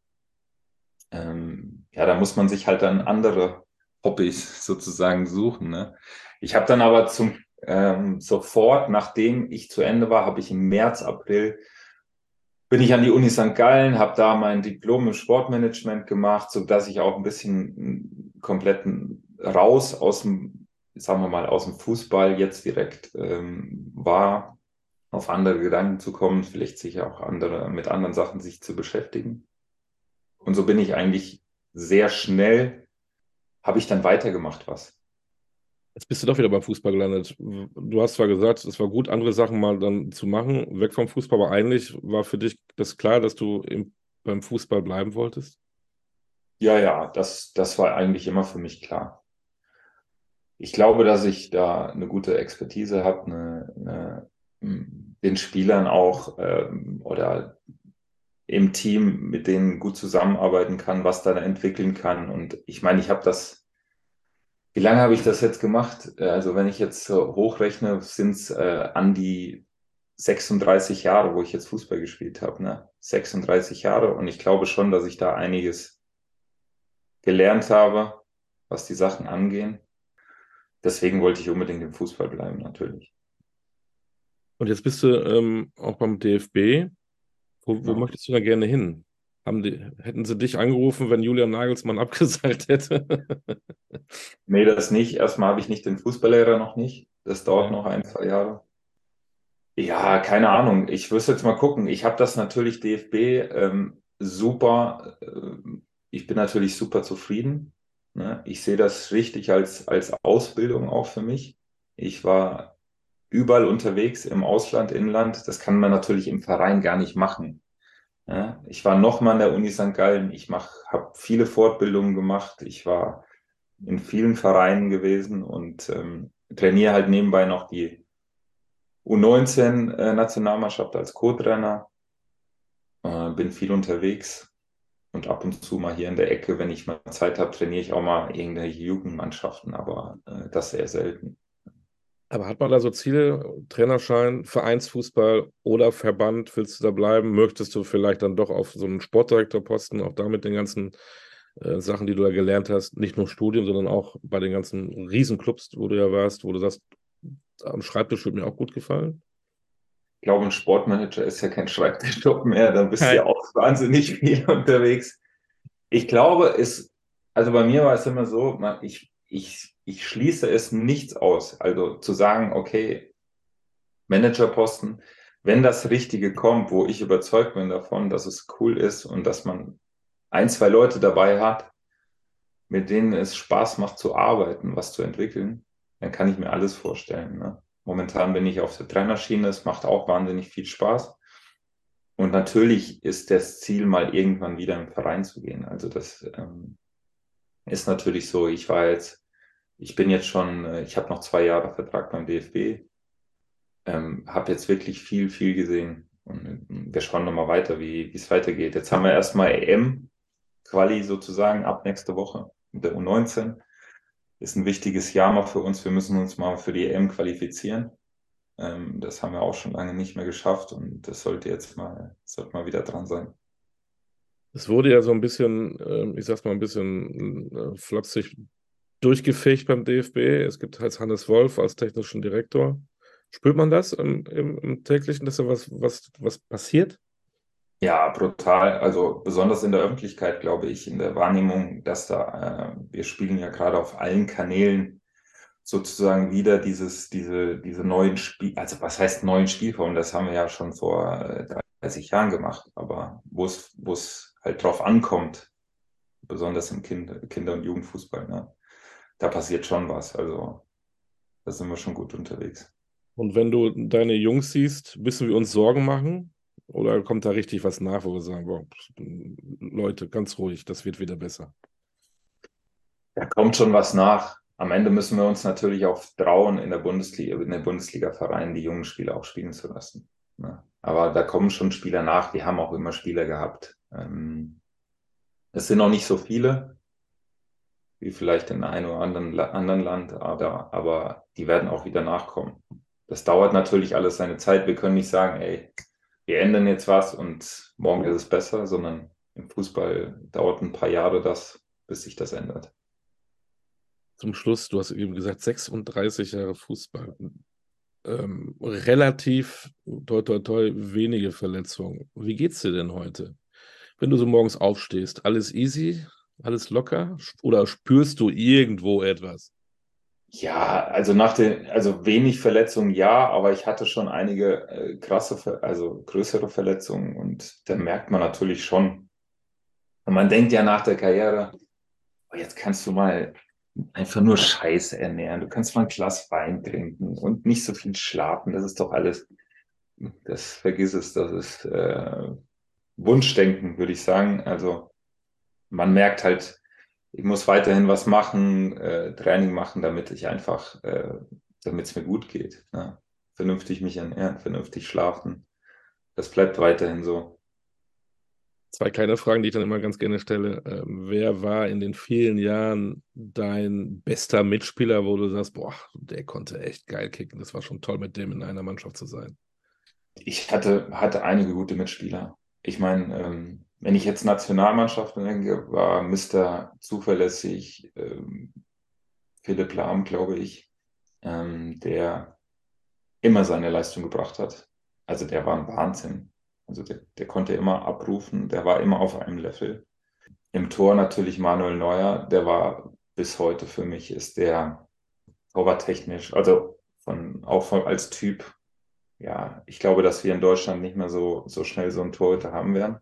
ähm, ja, da muss man sich halt dann andere Hobbys [laughs] sozusagen suchen. Ne? Ich habe dann aber zum ähm, sofort, nachdem ich zu Ende war, habe ich im März, April bin ich an die Uni St. Gallen, habe da mein Diplom im Sportmanagement gemacht, so dass ich auch ein bisschen komplett raus aus dem, sagen wir mal, aus dem Fußball jetzt direkt ähm, war, auf andere Gedanken zu kommen, vielleicht sich auch andere mit anderen Sachen sich zu beschäftigen. Und so bin ich eigentlich sehr schnell, habe ich dann weitergemacht was.
Jetzt bist du doch wieder beim Fußball gelandet. Du hast zwar gesagt, es war gut, andere Sachen mal dann zu machen, weg vom Fußball, aber eigentlich war für dich das klar, dass du im, beim Fußball bleiben wolltest?
Ja, ja, das, das war eigentlich immer für mich klar. Ich glaube, dass ich da eine gute Expertise habe, eine, eine, den Spielern auch ähm, oder im Team mit denen gut zusammenarbeiten kann, was da entwickeln kann. Und ich meine, ich habe das wie lange habe ich das jetzt gemacht? Äh, also wenn ich jetzt hochrechne, sind es äh, an die 36 Jahre, wo ich jetzt Fußball gespielt habe. Ne? 36 Jahre und ich glaube schon, dass ich da einiges gelernt habe, was die Sachen angehen. Deswegen wollte ich unbedingt im Fußball bleiben, natürlich.
Und jetzt bist du ähm, auch beim DFB. Wo, wo ja. möchtest du da gerne hin? Die, hätten sie dich angerufen, wenn Julian Nagelsmann [laughs] abgesagt hätte?
nee, das nicht. Erstmal habe ich nicht den Fußballlehrer noch nicht. Das dauert noch ein, zwei Jahre. Ja, keine Ahnung. Ich müsste jetzt mal gucken. Ich habe das natürlich DFB ähm, super. Äh, ich bin natürlich super zufrieden. Ne? Ich sehe das richtig als, als Ausbildung auch für mich. Ich war überall unterwegs im Ausland, Inland. Das kann man natürlich im Verein gar nicht machen. Ja, ich war nochmal an der Uni St. Gallen. Ich habe viele Fortbildungen gemacht. Ich war in vielen Vereinen gewesen und ähm, trainiere halt nebenbei noch die U19-Nationalmannschaft äh, als Co-Trainer. Äh, bin viel unterwegs und ab und zu mal hier in der Ecke, wenn ich mal Zeit habe, trainiere ich auch mal irgendwelche Jugendmannschaften, aber äh, das sehr selten.
Aber hat man da so Ziele, Trainerschein, Vereinsfußball oder Verband? Willst du da bleiben? Möchtest du vielleicht dann doch auf so einen Sportdirektorposten, auch da mit den ganzen äh, Sachen, die du da gelernt hast, nicht nur Studium, sondern auch bei den ganzen Riesenclubs, wo du ja warst, wo du sagst, am Schreibtisch würde mir auch gut gefallen?
Ich glaube, ein Sportmanager ist ja kein Schreibtischjob mehr, da bist du ja auch wahnsinnig viel [laughs] unterwegs. Ich glaube, es, also bei mir war es immer so, ich, ich ich schließe es nichts aus. Also zu sagen, okay, Managerposten, wenn das Richtige kommt, wo ich überzeugt bin davon, dass es cool ist und dass man ein, zwei Leute dabei hat, mit denen es Spaß macht zu arbeiten, was zu entwickeln, dann kann ich mir alles vorstellen. Ne? Momentan bin ich auf der Trainerschiene, es macht auch wahnsinnig viel Spaß. Und natürlich ist das Ziel, mal irgendwann wieder im Verein zu gehen. Also das ähm, ist natürlich so. Ich war jetzt ich bin jetzt schon, äh, ich habe noch zwei Jahre Vertrag beim DFB, ähm, habe jetzt wirklich viel, viel gesehen. Und äh, wir schauen nochmal weiter, wie es weitergeht. Jetzt haben wir erstmal EM-Quali sozusagen ab nächste Woche mit der U19. Ist ein wichtiges Jahr mal für uns. Wir müssen uns mal für die EM qualifizieren. Ähm, das haben wir auch schon lange nicht mehr geschafft und das sollte jetzt mal, sollte mal wieder dran sein.
Es wurde ja so ein bisschen, ähm, ich sag's mal ein bisschen äh, flapsig durchgefegt beim DFB. Es gibt halt Hannes Wolf als technischen Direktor. Spürt man das im, im, im täglichen, dass da was, was, was passiert?
Ja, brutal. Also besonders in der Öffentlichkeit, glaube ich, in der Wahrnehmung, dass da, äh, wir spielen ja gerade auf allen Kanälen sozusagen wieder dieses, diese, diese neuen Spiel, also was heißt neuen Spielformen? Das haben wir ja schon vor äh, 30 Jahren gemacht, aber wo es, wo es halt drauf ankommt, besonders im kind, Kinder- und Jugendfußball, ne? da passiert schon was. Also da sind wir schon gut unterwegs.
Und wenn du deine Jungs siehst, müssen wir uns Sorgen machen? Oder kommt da richtig was nach, wo wir sagen, boah, Leute, ganz ruhig, das wird wieder besser?
Da kommt schon was nach. Am Ende müssen wir uns natürlich auch trauen, in der Bundesliga, in der Bundesliga-Verein die jungen Spieler auch spielen zu lassen. Ne? Aber da kommen schon Spieler nach, die haben auch immer Spieler gehabt. Ähm, Es sind noch nicht so viele, wie vielleicht in einem oder anderen, anderen Land, aber, aber die werden auch wieder nachkommen. Das dauert natürlich alles seine Zeit. Wir können nicht sagen, ey, wir ändern jetzt was und morgen ist es besser, sondern im Fußball dauert ein paar Jahre das, bis sich das ändert.
Zum Schluss, du hast eben gesagt, 36 Jahre Fußball. Ähm, relativ toi, toi, toi, wenige Verletzungen. Wie geht's dir denn heute? Wenn du so morgens aufstehst, alles easy, alles locker? Oder spürst du irgendwo etwas?
Ja, also nach den, also wenig Verletzungen ja, aber ich hatte schon einige äh, krasse, also größere Verletzungen und da merkt man natürlich schon. Und man denkt ja nach der Karriere, oh, jetzt kannst du mal einfach nur Scheiße ernähren. Du kannst mal ein Glas Wein trinken und nicht so viel schlafen. Das ist doch alles, das vergiss es, das ist äh, Wunschdenken, würde ich sagen. Also man merkt halt, ich muss weiterhin was machen, äh, Training machen, damit ich einfach, äh, damit es mir gut geht. Ja. Vernünftig mich ernähren, vernünftig schlafen. Das bleibt weiterhin so.
Zwei kleine Fragen, die ich dann immer ganz gerne stelle. Ähm, wer war in den vielen Jahren dein bester Mitspieler, wo du sagst, boah, der konnte echt geil kicken. Das war schon toll, mit dem in einer Mannschaft zu sein.
Ich hatte, hatte einige gute Mitspieler. Ich meine, ähm, wenn ich jetzt Nationalmannschaften denke, war Mr. zuverlässig ähm, Philipp Lahm, glaube ich, ähm, der immer seine Leistung gebracht hat. Also der war ein Wahnsinn. Also der, der konnte immer abrufen, der war immer auf einem Level. Im Tor natürlich Manuel Neuer, der war bis heute für mich, ist der torwarttechnisch, also von, auch von, als Typ, ja, ich glaube, dass wir in Deutschland nicht mehr so, so schnell so einen Torhüter haben werden.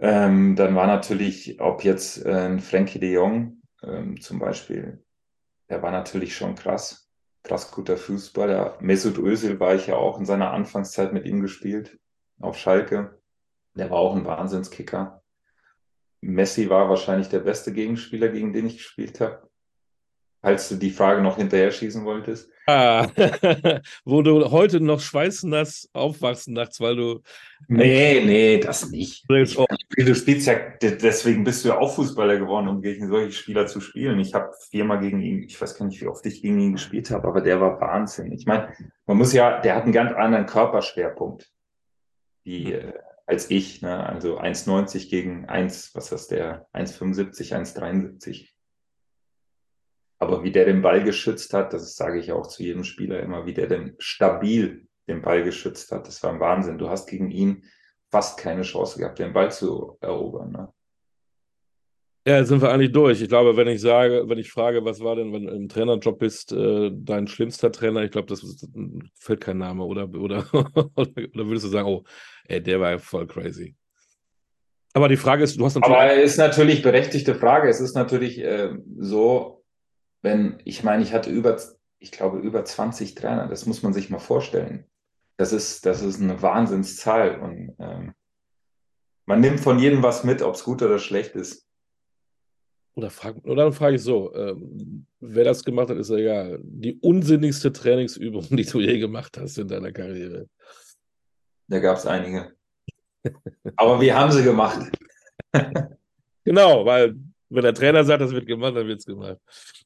Ähm, dann war natürlich, ob jetzt äh, ein Frankie de Jong ähm, zum Beispiel, der war natürlich schon krass krass guter Fußballer. Mesut Özil war ich ja auch in seiner Anfangszeit mit ihm gespielt auf Schalke. Der war auch ein Wahnsinnskicker. Messi war wahrscheinlich der beste Gegenspieler, gegen den ich gespielt habe. Falls du die Frage noch hinterher schießen wolltest.
Ah, [laughs] wo du heute noch schweißnass aufwachst nachts, weil du.
Nee, nee, das nicht. Ich, du spielst ja, deswegen bist du ja auch Fußballer geworden, um gegen solche Spieler zu spielen. Ich habe viermal gegen ihn, ich weiß gar nicht, wie oft ich gegen ihn gespielt habe, aber der war Wahnsinn. Ich meine, man muss ja, der hat einen ganz anderen Körperschwerpunkt wie äh, als ich. Ne? Also 1,90 gegen 1, was ist der? 1,75, 1,73. Aber wie der den Ball geschützt hat, das sage ich auch zu jedem Spieler immer, wie der denn stabil den Ball geschützt hat, das war ein Wahnsinn. Du hast gegen ihn fast keine Chance gehabt, den Ball zu erobern. Ne?
Ja, jetzt sind wir eigentlich durch. Ich glaube, wenn ich sage, wenn ich frage, was war denn, wenn du im Trainerjob bist, äh, dein schlimmster Trainer, ich glaube, das ist, fällt kein Name, oder, oder, [laughs] oder würdest du sagen, oh, ey, der war ja voll crazy. Aber die Frage ist, du hast
natürlich. Aber es ist natürlich berechtigte Frage. Es ist natürlich äh, so, wenn, ich meine, ich hatte über, ich glaube, über 20 Trainer, das muss man sich mal vorstellen. Das ist, das ist eine Wahnsinnszahl und ähm, man nimmt von jedem was mit, ob es gut oder schlecht ist.
Oder, frag, oder dann frage ich so, ähm, wer das gemacht hat, ist egal. Die unsinnigste Trainingsübung, [laughs] die du je gemacht hast in deiner Karriere.
Da gab es einige. Aber wir haben sie gemacht. [laughs]
genau, weil wenn der Trainer sagt, das wird gemacht, dann wird es gemacht.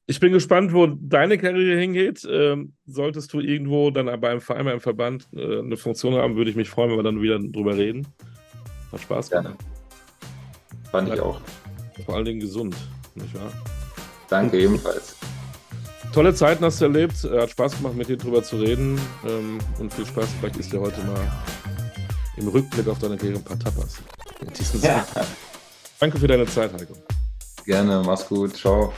Ich bin gespannt, wo deine Karriere hingeht. Ähm, solltest du irgendwo dann beim Verein, beim Verband äh, eine Funktion haben, würde ich mich freuen, wenn wir dann wieder drüber reden. Hat Spaß gemacht.
Ja. Fand ich auch.
Vor allen Dingen gesund nicht wahr?
Danke ebenfalls.
Tolle Zeiten hast du erlebt. Hat Spaß gemacht, mit dir drüber zu reden. Ähm, und viel Spaß. Vielleicht ist dir heute mal im Rückblick auf deine Karriere ein paar Tapas. In diesem Sinne. Ja. Danke für deine Zeit, Heiko.
Gerne, mach's gut. Ciao.